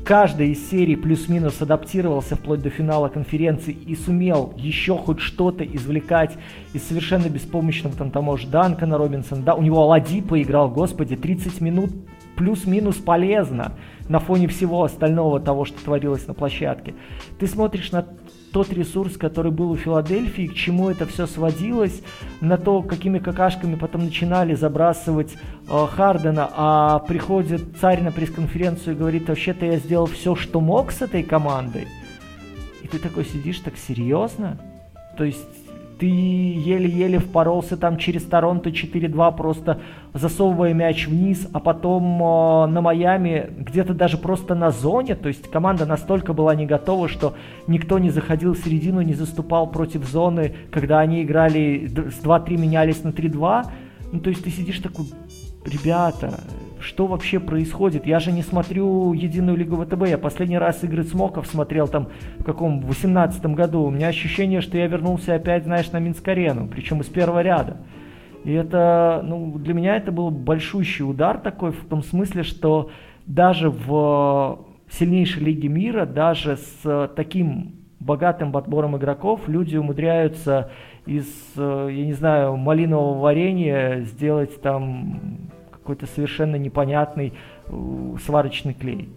каждой из серий плюс-минус адаптировался вплоть до финала конференции и сумел еще хоть что-то извлекать из совершенно беспомощного там того же Данкана Робинсона. Да, у него Алади поиграл, господи, 30 минут плюс-минус полезно на фоне всего остального того, что творилось на площадке. Ты смотришь на тот ресурс, который был у Филадельфии, к чему это все сводилось, на то, какими какашками потом начинали забрасывать э, Хардена, а приходит царь на пресс-конференцию и говорит, вообще-то я сделал все, что мог с этой командой. И ты такой сидишь так серьезно? То есть ты еле-еле впоролся там через Торонто 4-2, просто засовывая мяч вниз, а потом э, на Майами где-то даже просто на зоне, то есть команда настолько была не готова, что никто не заходил в середину, не заступал против зоны, когда они играли с 2-3 менялись на 3-2, ну то есть ты сидишь такой, ребята, что вообще происходит? Я же не смотрю единую лигу ВТБ. Я последний раз игры Смоков смотрел там в каком, в 18 году. У меня ощущение, что я вернулся опять, знаешь, на Минск-арену, причем из первого ряда. И это, ну, для меня это был большущий удар такой, в том смысле, что даже в сильнейшей лиге мира, даже с таким богатым подбором игроков, люди умудряются из, я не знаю, малинового варенья сделать там какой-то совершенно непонятный э, сварочный клей.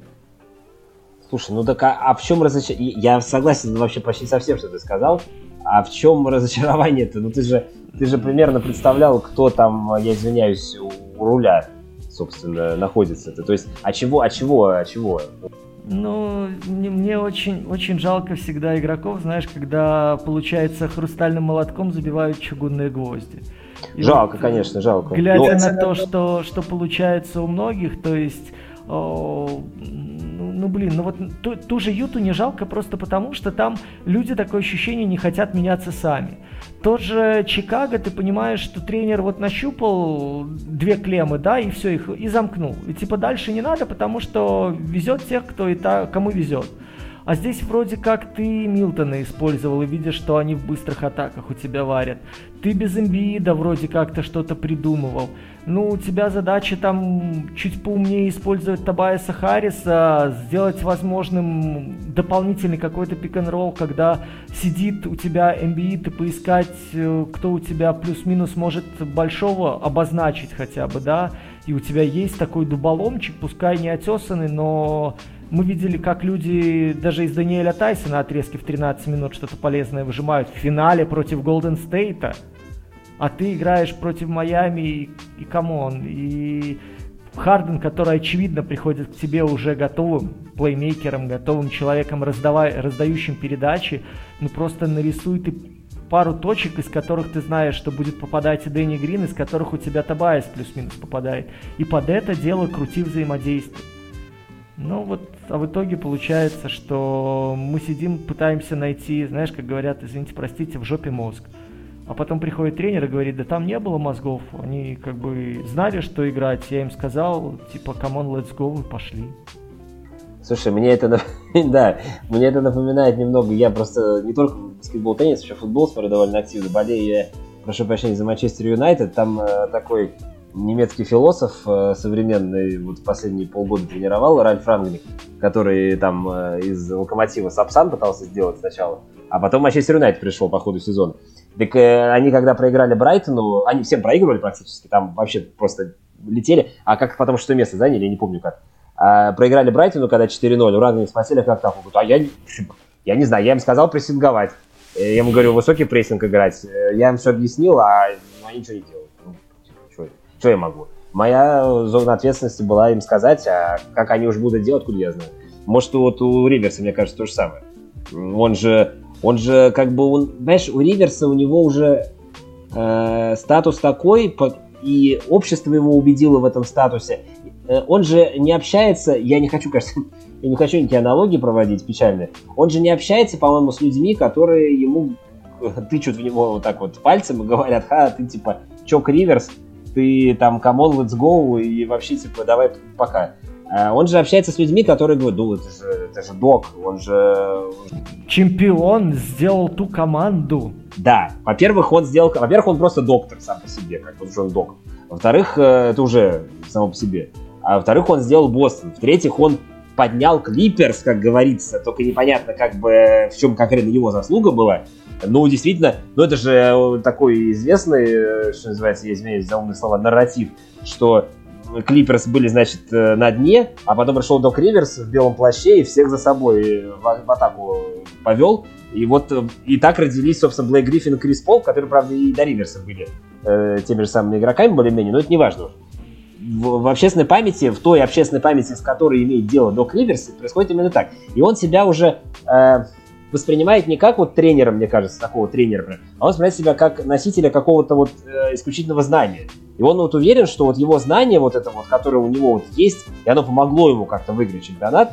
Слушай, ну так а, а в чем разочарование? Я согласен вообще почти со всем, что ты сказал. А в чем разочарование-то? Ну ты же, ты же примерно представлял, кто там, я извиняюсь, у, у руля, собственно, находится. -то. То есть, а чего, а чего, а чего? Ну, мне, мне очень, очень жалко всегда игроков, знаешь, когда, получается, хрустальным молотком забивают чугунные гвозди. И жалко, вот, конечно, жалко. Глядя Но... на то, что, что получается у многих, то есть о, ну, ну блин, ну вот ту, ту же Юту не жалко просто потому, что там люди такое ощущение не хотят меняться сами. Тот же Чикаго, ты понимаешь, что тренер вот нащупал две клеммы, да, и все, их и замкнул. И типа дальше не надо, потому что везет тех, кто и та, кому везет. А здесь вроде как ты Милтона использовал и видишь, что они в быстрых атаках у тебя варят. Ты без имбиида вроде как-то что-то придумывал. Ну, у тебя задача там чуть поумнее использовать Табайса Харриса, сделать возможным дополнительный какой-то пик-н-ролл, когда сидит у тебя Эмбиид и поискать, э, кто у тебя плюс-минус может большого обозначить хотя бы, да, и у тебя есть такой дуболомчик, пускай не отесанный, но мы видели, как люди даже из Даниэля Тайса отрезки в 13 минут что-то полезное выжимают в финале против Голден Стейта. А ты играешь против Майами и, и come on, и Харден, который, очевидно, приходит к тебе уже готовым плеймейкером, готовым человеком, раздавай, раздающим передачи, ну просто нарисуй ты пару точек, из которых ты знаешь, что будет попадать и Дэнни Грин, из которых у тебя Табайс плюс-минус попадает. И под это дело крути взаимодействие. Ну вот, а в итоге получается, что мы сидим, пытаемся найти, знаешь, как говорят, извините, простите, в жопе мозг. А потом приходит тренер и говорит, да там не было мозгов, они как бы знали, что играть. Я им сказал, типа, come on, let's go, вы пошли. Слушай, мне это, да, мне это напоминает немного, я просто не только баскетбол, теннис, еще футбол смотрю довольно активно, болею я, прошу прощения, за Манчестер Юнайтед, там э, такой немецкий философ э, современный, вот последние полгода тренировал, Ральф Рангник, который там э, из Локомотива Сапсан пытался сделать сначала, а потом Манчестер Юнайтед пришел по ходу сезона. Так э, они когда проиграли Брайтону, они всем проигрывали практически, там вообще просто летели, а как потом что место заняли, я не помню как. А, проиграли Брайтону, когда 4-0, Ураганник спросили, как так. А я, я не знаю, я им сказал прессинговать. Я ему говорю, высокий прессинг играть. Я им все объяснил, а они ничего не делают. Что, что я могу? Моя зона ответственности была им сказать, а как они уже будут делать, куда я знаю. Может, вот у Риверса, мне кажется, то же самое. Он же, он же как бы, он, знаешь, у Риверса у него уже э, статус такой, и общество его убедило в этом статусе. Э, он же не общается, я не хочу, кажется, я не хочу никакие аналогии проводить печальные, он же не общается, по-моему, с людьми, которые ему тычут в него вот так вот пальцем и говорят, ха, ты типа choke Риверс, ты там come on, let's go, и вообще типа давай пока. А он же общается с людьми, которые говорят, ну это же, это же док, он же... Чемпион сделал ту команду. Да, во-первых, он сделал... Во-первых, он просто доктор сам по себе, как вот он док. Во-вторых, э, это уже само по себе. А во-вторых, он сделал Бостон. В-третьих, он поднял Клиперс, как говорится, только непонятно, как бы в чем конкретно его заслуга была. Ну, действительно, ну это же такой известный, э, что называется, я извиняюсь за умные слова, нарратив, что Клиперс были, значит, э, на дне, а потом пришел Док Риверс в белом плаще и всех за собой в, в атаку повел. И вот э, и так родились, собственно, Блейк Гриффин и Крис Пол, которые, правда, и до Риверса были э, теми же самыми игроками более-менее, но это не важно в, в общественной памяти, в той общественной памяти, с которой имеет дело Док Риверс, происходит именно так. И он себя уже э, воспринимает не как вот тренера, мне кажется, такого тренера, а он воспринимает себя как носителя какого-то вот э, исключительного знания. И он вот уверен, что вот его знание, вот это вот, которое у него вот есть, и оно помогло ему как-то выиграть чемпионат,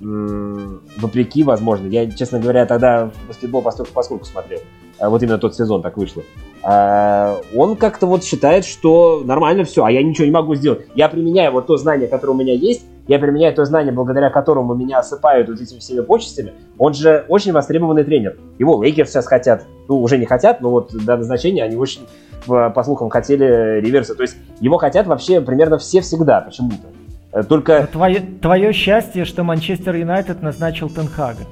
вопреки, возможно. Я, честно говоря, тогда баскетбол постольку поскольку смотрел. А вот именно тот сезон так вышло. А, он как-то вот считает, что нормально все, а я ничего не могу сделать. Я применяю вот то знание, которое у меня есть, я применяю то знание, благодаря которому меня осыпают вот этими всеми почестями. Он же очень востребованный тренер. Его Лейкерс сейчас хотят, ну, уже не хотят, но вот до назначения они очень, по слухам, хотели Риверса. То есть его хотят вообще примерно все всегда почему-то. Э, только... Твое, твое счастье, что Манчестер Юнайтед назначил Тенхага.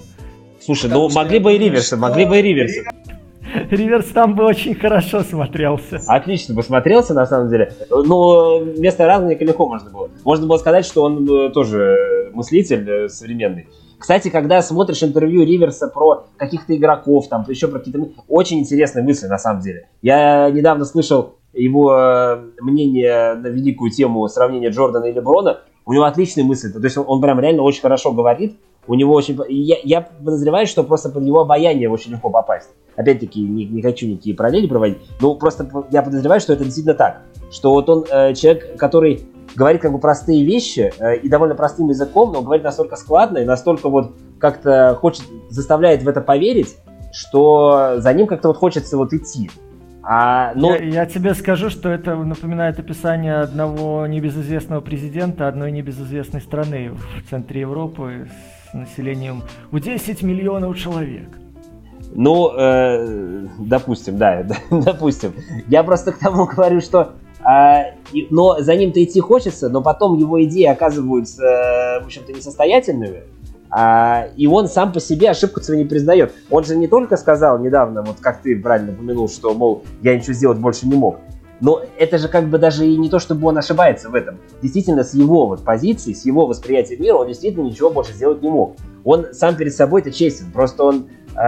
Слушай, ну могли бы и Риверса, могли бы и Риверса. Риверс там бы очень хорошо смотрелся. Отлично бы смотрелся, на самом деле. Но вместо Разника легко можно было. Можно было сказать, что он э, тоже мыслитель э, современный. Кстати, когда смотришь интервью Риверса про каких-то игроков, там, еще про какие-то... Очень интересные мысли, на самом деле. Я недавно слышал его мнение на великую тему сравнения Джордана и Леброна. У него отличные мысли. То есть он, он прям реально очень хорошо говорит. У него очень... Я, я подозреваю, что просто под его обаяние очень легко попасть. Опять-таки, не, не хочу никакие параллели проводить, но просто я подозреваю, что это действительно так. Что вот он э, человек, который говорит как бы простые вещи э, и довольно простым языком, но говорит настолько складно и настолько вот как-то хочет, заставляет в это поверить, что за ним как-то вот хочется вот идти. А, ну... я, я тебе скажу, что это напоминает описание одного небезызвестного президента одной небезызвестной страны в центре Европы с населением в 10 миллионов человек. Ну, э, допустим, да, допустим. Я просто к тому говорю, что э, но за ним-то идти хочется, но потом его идеи оказываются, э, в общем-то, несостоятельными. А, и он сам по себе ошибку свою не признает. Он же не только сказал недавно, вот как ты правильно упомянул, что, мол, я ничего сделать больше не мог. Но это же как бы даже и не то, чтобы он ошибается в этом. Действительно, с его вот позиции, с его восприятием мира, он действительно ничего больше сделать не мог. Он сам перед собой это честен, просто он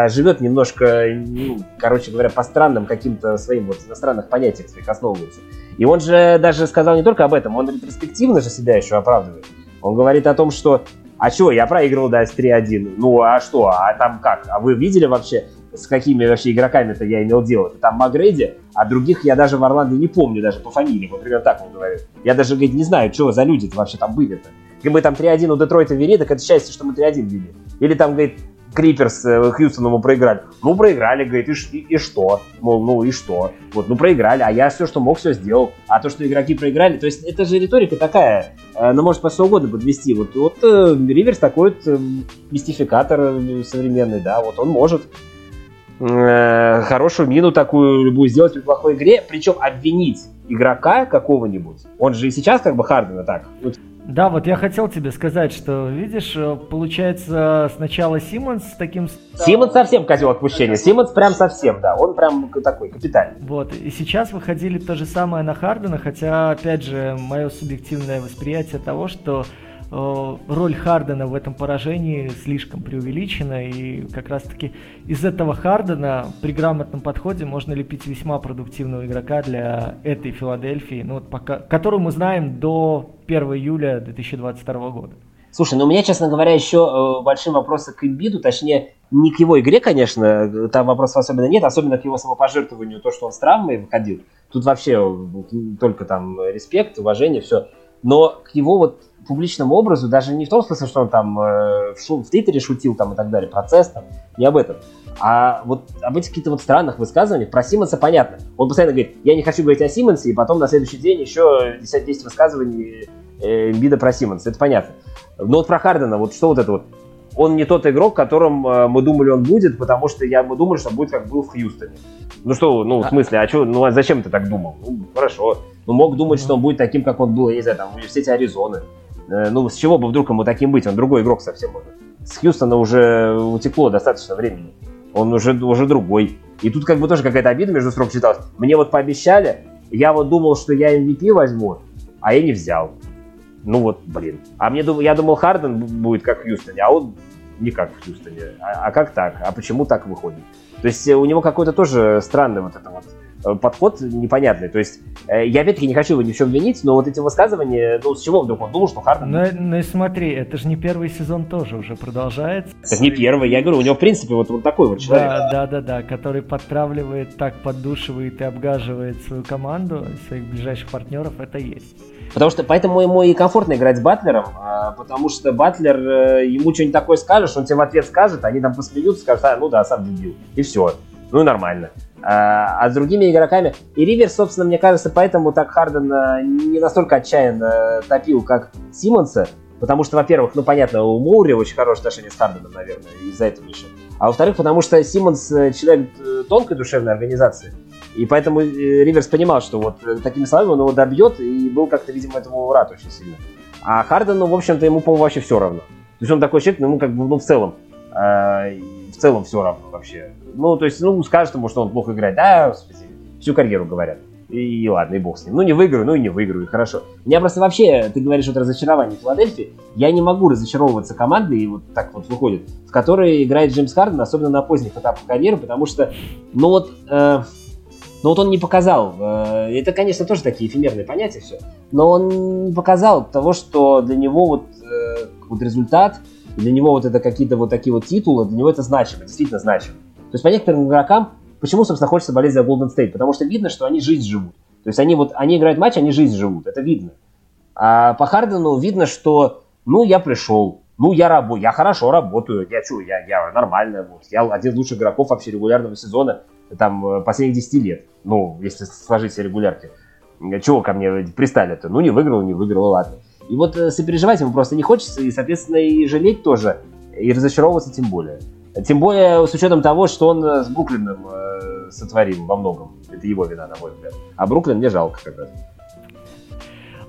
живет немножко, ну, короче говоря, по странным каким-то своим вот иностранных понятиях своих основывается. И он же даже сказал не только об этом, он ретроспективно же себя еще оправдывает. Он говорит о том, что а что, я проигрывал, да, с 3-1. Ну, а что, а там как? А вы видели вообще, с какими вообще игроками-то я имел дело? Там Магрейди, а других я даже в Орландо не помню, даже по фамилии, вот примерно так он говорит. Я даже, говорит, не знаю, что за люди-то вообще там были-то. Если мы там 3-1 у Детройта вели, так это счастье, что мы 3-1 вели. Или там, говорит, Криперс э, Хьюстону мы проиграли. Ну, проиграли, говорит, и, и, и что? Мол, ну и что? Вот, ну проиграли, а я все, что мог, все сделал. А то, что игроки проиграли, то есть это же риторика такая, э, она может по что угодно подвести. Вот, вот э, Риверс такой вот э, мистификатор э, современный, да, вот он может э, хорошую мину такую любую сделать при плохой игре, причем обвинить игрока какого-нибудь. Он же и сейчас как бы Хардена так. Вот да, вот я хотел тебе сказать, что, видишь, э, получается сначала Симмонс с таким... Симмонс совсем козел отпущения. Симмонс прям совсем, да. Он прям такой капитальный. Вот, и сейчас выходили то же самое на Хардена, хотя, опять же, мое субъективное восприятие того, что роль Хардена в этом поражении слишком преувеличена, и как раз-таки из этого Хардена при грамотном подходе можно лепить весьма продуктивного игрока для этой Филадельфии, ну, вот пока, которую мы знаем до 1 июля 2022 года. Слушай, ну у меня, честно говоря, еще э, большие вопросы к Имбиду, точнее, не к его игре, конечно, там вопросов особенно нет, особенно к его самопожертвованию, то, что он с травмой выходил. Тут вообще э, только там респект, уважение, все. Но к его вот публичному образу, даже не в том смысле, что он там э, в, шум, в Твиттере шутил там и так далее, процесс там, не об этом. А вот об этих каких-то вот странных высказываниях про Симмонса понятно. Он постоянно говорит, я не хочу говорить о Симмонсе, и потом на следующий день еще 10 высказываний э, Бида про Симмонса, это понятно. Но вот про Хардена, вот что вот это вот, он не тот игрок, которым э, мы думали он будет, потому что я, мы думали, что он будет как был в Хьюстоне. Ну что, ну в а смысле, а что, ну а зачем ты так думал? Ну хорошо, ну мог думать, что он будет таким, как он был, я не знаю, там в университете Аризоны. Э, ну, с чего бы вдруг ему таким быть? Он другой игрок совсем уже. С Хьюстона уже утекло достаточно времени. Он уже, уже другой. И тут как бы тоже какая-то обида между строк читалась. Мне вот пообещали, я вот думал, что я MVP возьму, а я не взял. Ну вот, блин. А мне я думал, Харден будет как в Хьюстоне, а он не как в Хьюстоне. А, а как так? А почему так выходит? То есть у него какой-то тоже странный вот это вот Э, подход непонятный. То есть, э, я опять-таки не хочу его ни в чем винить, но вот эти высказывания, ну, с чего вдруг он думал, что Харден... Ну, ну смотри, это же не первый сезон тоже уже продолжается. Это не первый, я говорю, у него, в принципе, вот, вот такой вот человек. Да, да, да, да, который подтравливает, так поддушивает и обгаживает свою команду, своих ближайших партнеров, это есть. Потому что поэтому ему и комфортно играть с Батлером, а, потому что Батлер э, ему что-нибудь такое скажешь, он тебе в ответ скажет, они там посмеются, скажут, а, ну да, сам дебил, и все. Ну и нормально. А, а с другими игроками... И Ривер, собственно, мне кажется, поэтому так Харден э, не настолько отчаянно топил, как Симмонса, потому что, во-первых, ну, понятно, у Моури очень хорошие отношения с Харденом, наверное, из-за этого еще. А во-вторых, потому что Симмонс э, человек э, тонкой душевной организации, и поэтому Риверс понимал, что вот такими словами он его добьет, и был как-то, видимо, этому рад очень сильно. А Хардену, в общем-то, ему, по-моему, вообще все равно. То есть он такой человек, ну, как бы, ну, в целом, в целом все равно вообще. Ну, то есть, ну, скажет ему, что он плохо играет. Да, господи, всю карьеру говорят. И, и ладно, и бог с ним. Ну, не выиграю, ну и не выиграю, и хорошо. У меня просто вообще, ты говоришь вот разочарование Филадельфии, я не могу разочаровываться командой, и вот так вот выходит, в которой играет Джеймс Харден, особенно на поздних этапах карьеры, потому что, ну вот, э, ну вот он не показал, э, это, конечно, тоже такие эфемерные понятия все, но он не показал того, что для него вот, э, вот результат, для него вот это какие-то вот такие вот титулы, для него это значимо, действительно значимо. То есть по некоторым игрокам, почему, собственно, хочется болеть за Golden State? Потому что видно, что они жизнь живут. То есть они вот, они играют матч, они жизнь живут, это видно. А по Хардену видно, что, ну, я пришел, ну, я работаю, я хорошо работаю, я что, я, я нормально, вот, я один из лучших игроков вообще регулярного сезона, там, э, последних 10 лет, ну, если сложить все регулярки. Чего ко мне пристали-то? Ну, не выиграл, не выиграл, ладно. И вот э, сопереживать ему просто не хочется, и, соответственно, и жалеть тоже, и разочаровываться тем более. Тем более с учетом того, что он э, с Бруклином э, сотворил во многом. Это его вина, на мой взгляд. А Бруклин мне жалко как раз.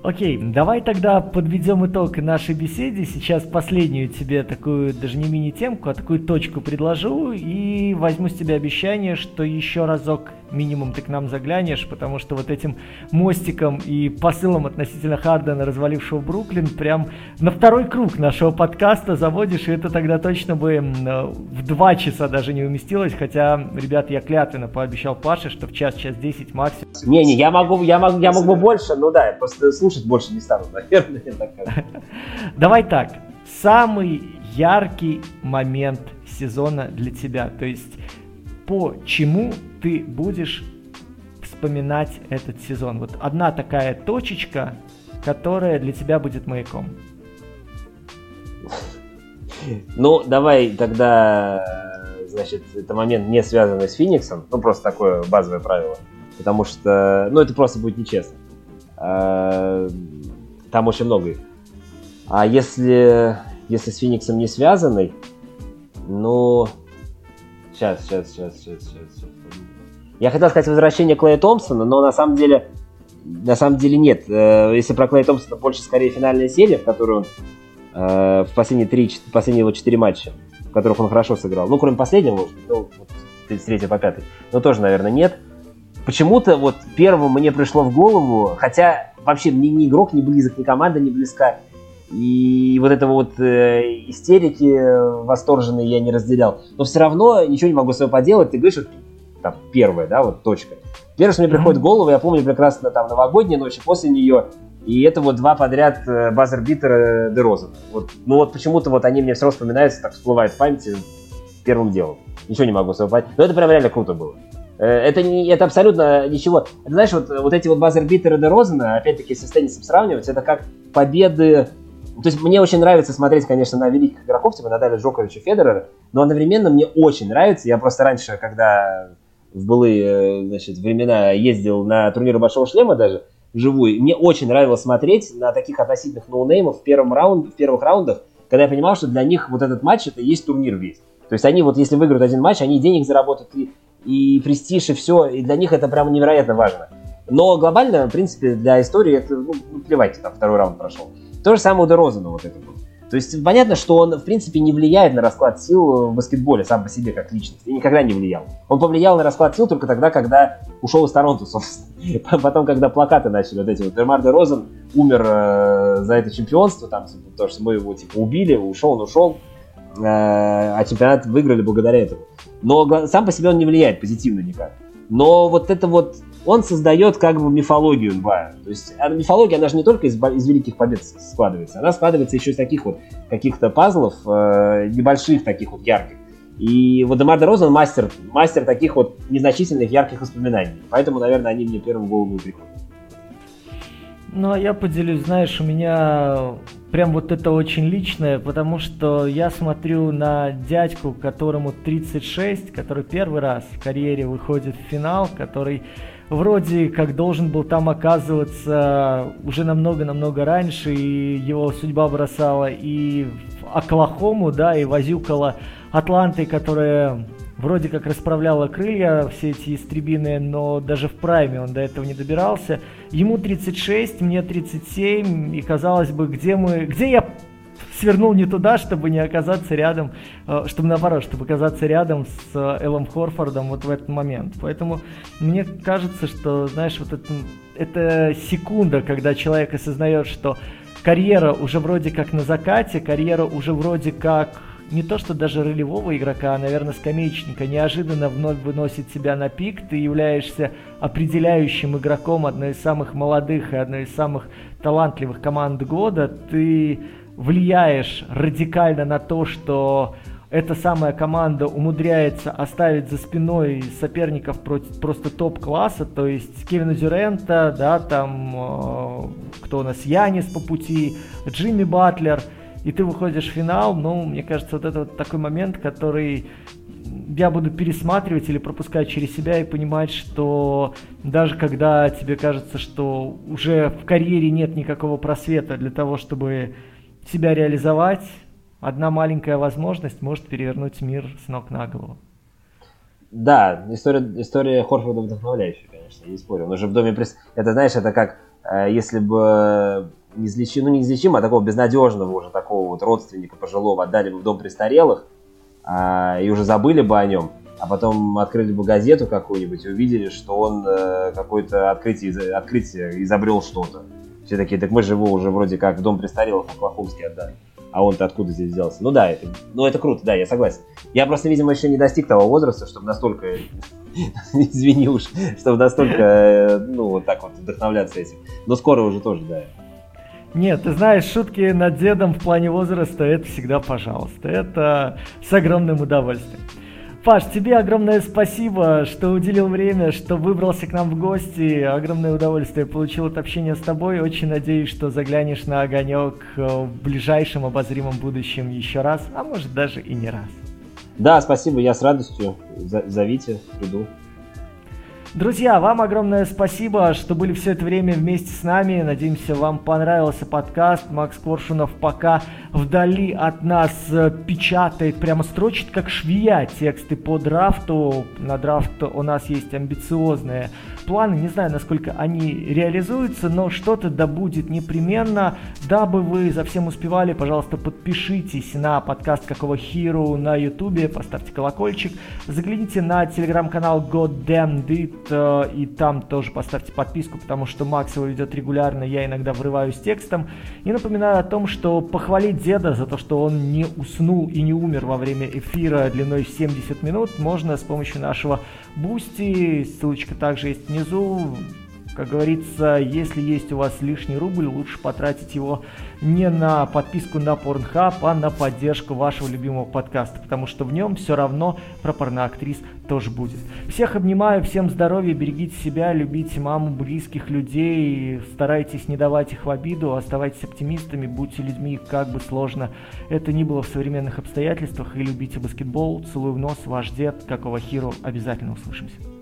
Окей, давай тогда подведем итог нашей беседе. Сейчас последнюю тебе такую, даже не мини-темку, а такую точку предложу и возьму с тебя обещание, что еще разок минимум ты к нам заглянешь, потому что вот этим мостиком и посылом относительно Хардена, развалившего Бруклин, прям на второй круг нашего подкаста заводишь, и это тогда точно бы в два часа даже не уместилось, хотя, ребят, я клятвенно пообещал Паше, что в час, час десять максимум. Не-не, я могу, я могу, я могу больше, ну да, я просто слушать больше не стану, наверное, Давай так, самый яркий момент сезона для тебя, то есть по чему ты будешь вспоминать этот сезон? Вот одна такая точечка, которая для тебя будет маяком. Ну, давай тогда, значит, это момент не связанный с Фениксом, ну, просто такое базовое правило, потому что, ну, это просто будет нечестно. А, там очень много их. А если, если с Фениксом не связанный, ну, Сейчас, сейчас, сейчас, сейчас, сейчас. Я хотел сказать возвращение Клея Томпсона, но на самом деле, на самом деле нет. Э, если про Клея Томпсона больше скорее финальная серия, в которой он э, в последние три, последние его четыре матча, в которых он хорошо сыграл. Ну, кроме последнего, ну, с 3 по 5. Но тоже, наверное, нет. Почему-то вот первым мне пришло в голову, хотя вообще ни, ни игрок не близок, ни команда не близка, и вот этого вот э, истерики восторженные я не разделял. Но все равно ничего не могу с собой поделать. Ты говоришь, там, первая, да, вот точка. Первое, что мне приходит в голову, я помню прекрасно там новогодняя ночь, после нее, и это вот два подряд э, базер-битера Дероза. Вот, ну вот почему-то вот они мне все вспоминаются, так всплывают в памяти первым делом. Ничего не могу с собой понять. Но это прям реально круто было. Э, это, не, это абсолютно ничего. Это, знаешь, вот, вот эти вот базер-битеры Дерозана, опять-таки, с Теннисом сравнивать, это как победы то есть мне очень нравится смотреть, конечно, на великих игроков, типа Надаля Джоковича Федерера, но одновременно мне очень нравится, я просто раньше, когда в былые значит, времена ездил на турниры Большого Шлема даже, вживую, мне очень нравилось смотреть на таких относительных ноунеймов в, первом раунд, в первых раундах, когда я понимал, что для них вот этот матч это и есть турнир весь. То есть они вот если выиграют один матч, они денег заработают и, и престиж, и все, и для них это прям невероятно важно. Но глобально, в принципе, для истории это, ну, плевать, там второй раунд прошел. То же самое у Дерозана вот это было. То есть понятно, что он, в принципе, не влияет на расклад сил в баскетболе сам по себе как личность. И никогда не влиял. Он повлиял на расклад сил только тогда, когда ушел из Торонто, собственно. Потом, когда плакаты начали вот эти вот. Дермар де Розен умер э, за это чемпионство, там, типа, потому что мы его, типа, убили, ушел, он ушел. Э, а чемпионат выиграли благодаря этому. Но сам по себе он не влияет позитивно никак. Но вот это вот он создает как бы мифологию НБА. То есть а мифология, она же не только из, из великих побед складывается, она складывается еще из таких вот каких-то пазлов, э, небольших таких вот ярких. И вот Демар Розен мастер, мастер таких вот незначительных ярких воспоминаний. Поэтому, наверное, они мне первым в голову приходят. Ну, а я поделюсь, знаешь, у меня прям вот это очень личное, потому что я смотрю на дядьку, которому 36, который первый раз в карьере выходит в финал, который вроде как должен был там оказываться уже намного-намного раньше, и его судьба бросала и в Оклахому, да, и возюкала Атлантой, которая вроде как расправляла крылья, все эти истребины, но даже в прайме он до этого не добирался. Ему 36, мне 37, и казалось бы, где мы, где я свернул не туда, чтобы не оказаться рядом, э, чтобы наоборот, чтобы оказаться рядом с э, Эллом Хорфордом вот в этот момент. Поэтому мне кажется, что, знаешь, вот это, это секунда, когда человек осознает, что карьера уже вроде как на закате, карьера уже вроде как не то что даже ролевого игрока, а, наверное, скамеечника, неожиданно вновь выносит себя на пик, ты являешься определяющим игроком одной из самых молодых и одной из самых талантливых команд года, ты влияешь радикально на то, что эта самая команда умудряется оставить за спиной соперников просто топ-класса, то есть Кевина Дюрента, да, там, э, кто у нас, Янис по пути, Джимми Батлер, и ты выходишь в финал, ну, мне кажется, вот это вот такой момент, который я буду пересматривать или пропускать через себя и понимать, что даже когда тебе кажется, что уже в карьере нет никакого просвета для того, чтобы себя реализовать, одна маленькая возможность может перевернуть мир с ног на голову. Да, история, история Хорфорда вдохновляющая, конечно, не спорю. Он уже в доме пресс... Это, знаешь, это как э, если бы неизлечим, ну, неизлечимо, а такого безнадежного уже такого вот родственника пожилого отдали бы в дом престарелых, а, и уже забыли бы о нем, а потом открыли бы газету какую-нибудь и увидели, что он э, какое-то открытие, открытие изобрел что-то. Все такие, так мы же его уже вроде как в дом престарелых в Оклахомске отдали. А он-то откуда здесь взялся? Ну да, это, ну это круто, да, я согласен. Я просто, видимо, еще не достиг того возраста, чтобы настолько, извини уж, чтобы настолько, э, ну, вот так вот вдохновляться этим. Но скоро уже тоже, да. Нет, ты знаешь, шутки над дедом в плане возраста, это всегда пожалуйста. Это с огромным удовольствием. Паш, тебе огромное спасибо, что уделил время, что выбрался к нам в гости. Огромное удовольствие получил от общения с тобой. Очень надеюсь, что заглянешь на огонек э, в ближайшем обозримом будущем еще раз, а может даже и не раз. Да, спасибо, я с радостью. Зовите, приду. Друзья, вам огромное спасибо, что были все это время вместе с нами. Надеемся, вам понравился подкаст. Макс Коршунов пока вдали от нас э, печатает, прямо строчит как швея тексты по драфту. На драфт у нас есть амбициозные планы. Не знаю, насколько они реализуются, но что-то да будет непременно. Дабы вы за всем успевали, пожалуйста, подпишитесь на подкаст Какого Хиру на ютубе, поставьте колокольчик. Загляните на телеграм-канал Goddamn It Э, и там тоже поставьте подписку, потому что Макс его ведет регулярно, я иногда врываюсь текстом. И напоминаю о том, что похвалить деда за то, что он не уснул и не умер во время эфира длиной 70 минут, можно с помощью нашего Бусти, ссылочка также есть внизу, как говорится, если есть у вас лишний рубль, лучше потратить его не на подписку на Pornhub, а на поддержку вашего любимого подкаста, потому что в нем все равно про порноактрис тоже будет. Всех обнимаю, всем здоровья, берегите себя, любите маму, близких людей, старайтесь не давать их в обиду, оставайтесь оптимистами, будьте людьми, как бы сложно это ни было в современных обстоятельствах, и любите баскетбол. Целую в нос, ваш дед, какого хиру, обязательно услышимся.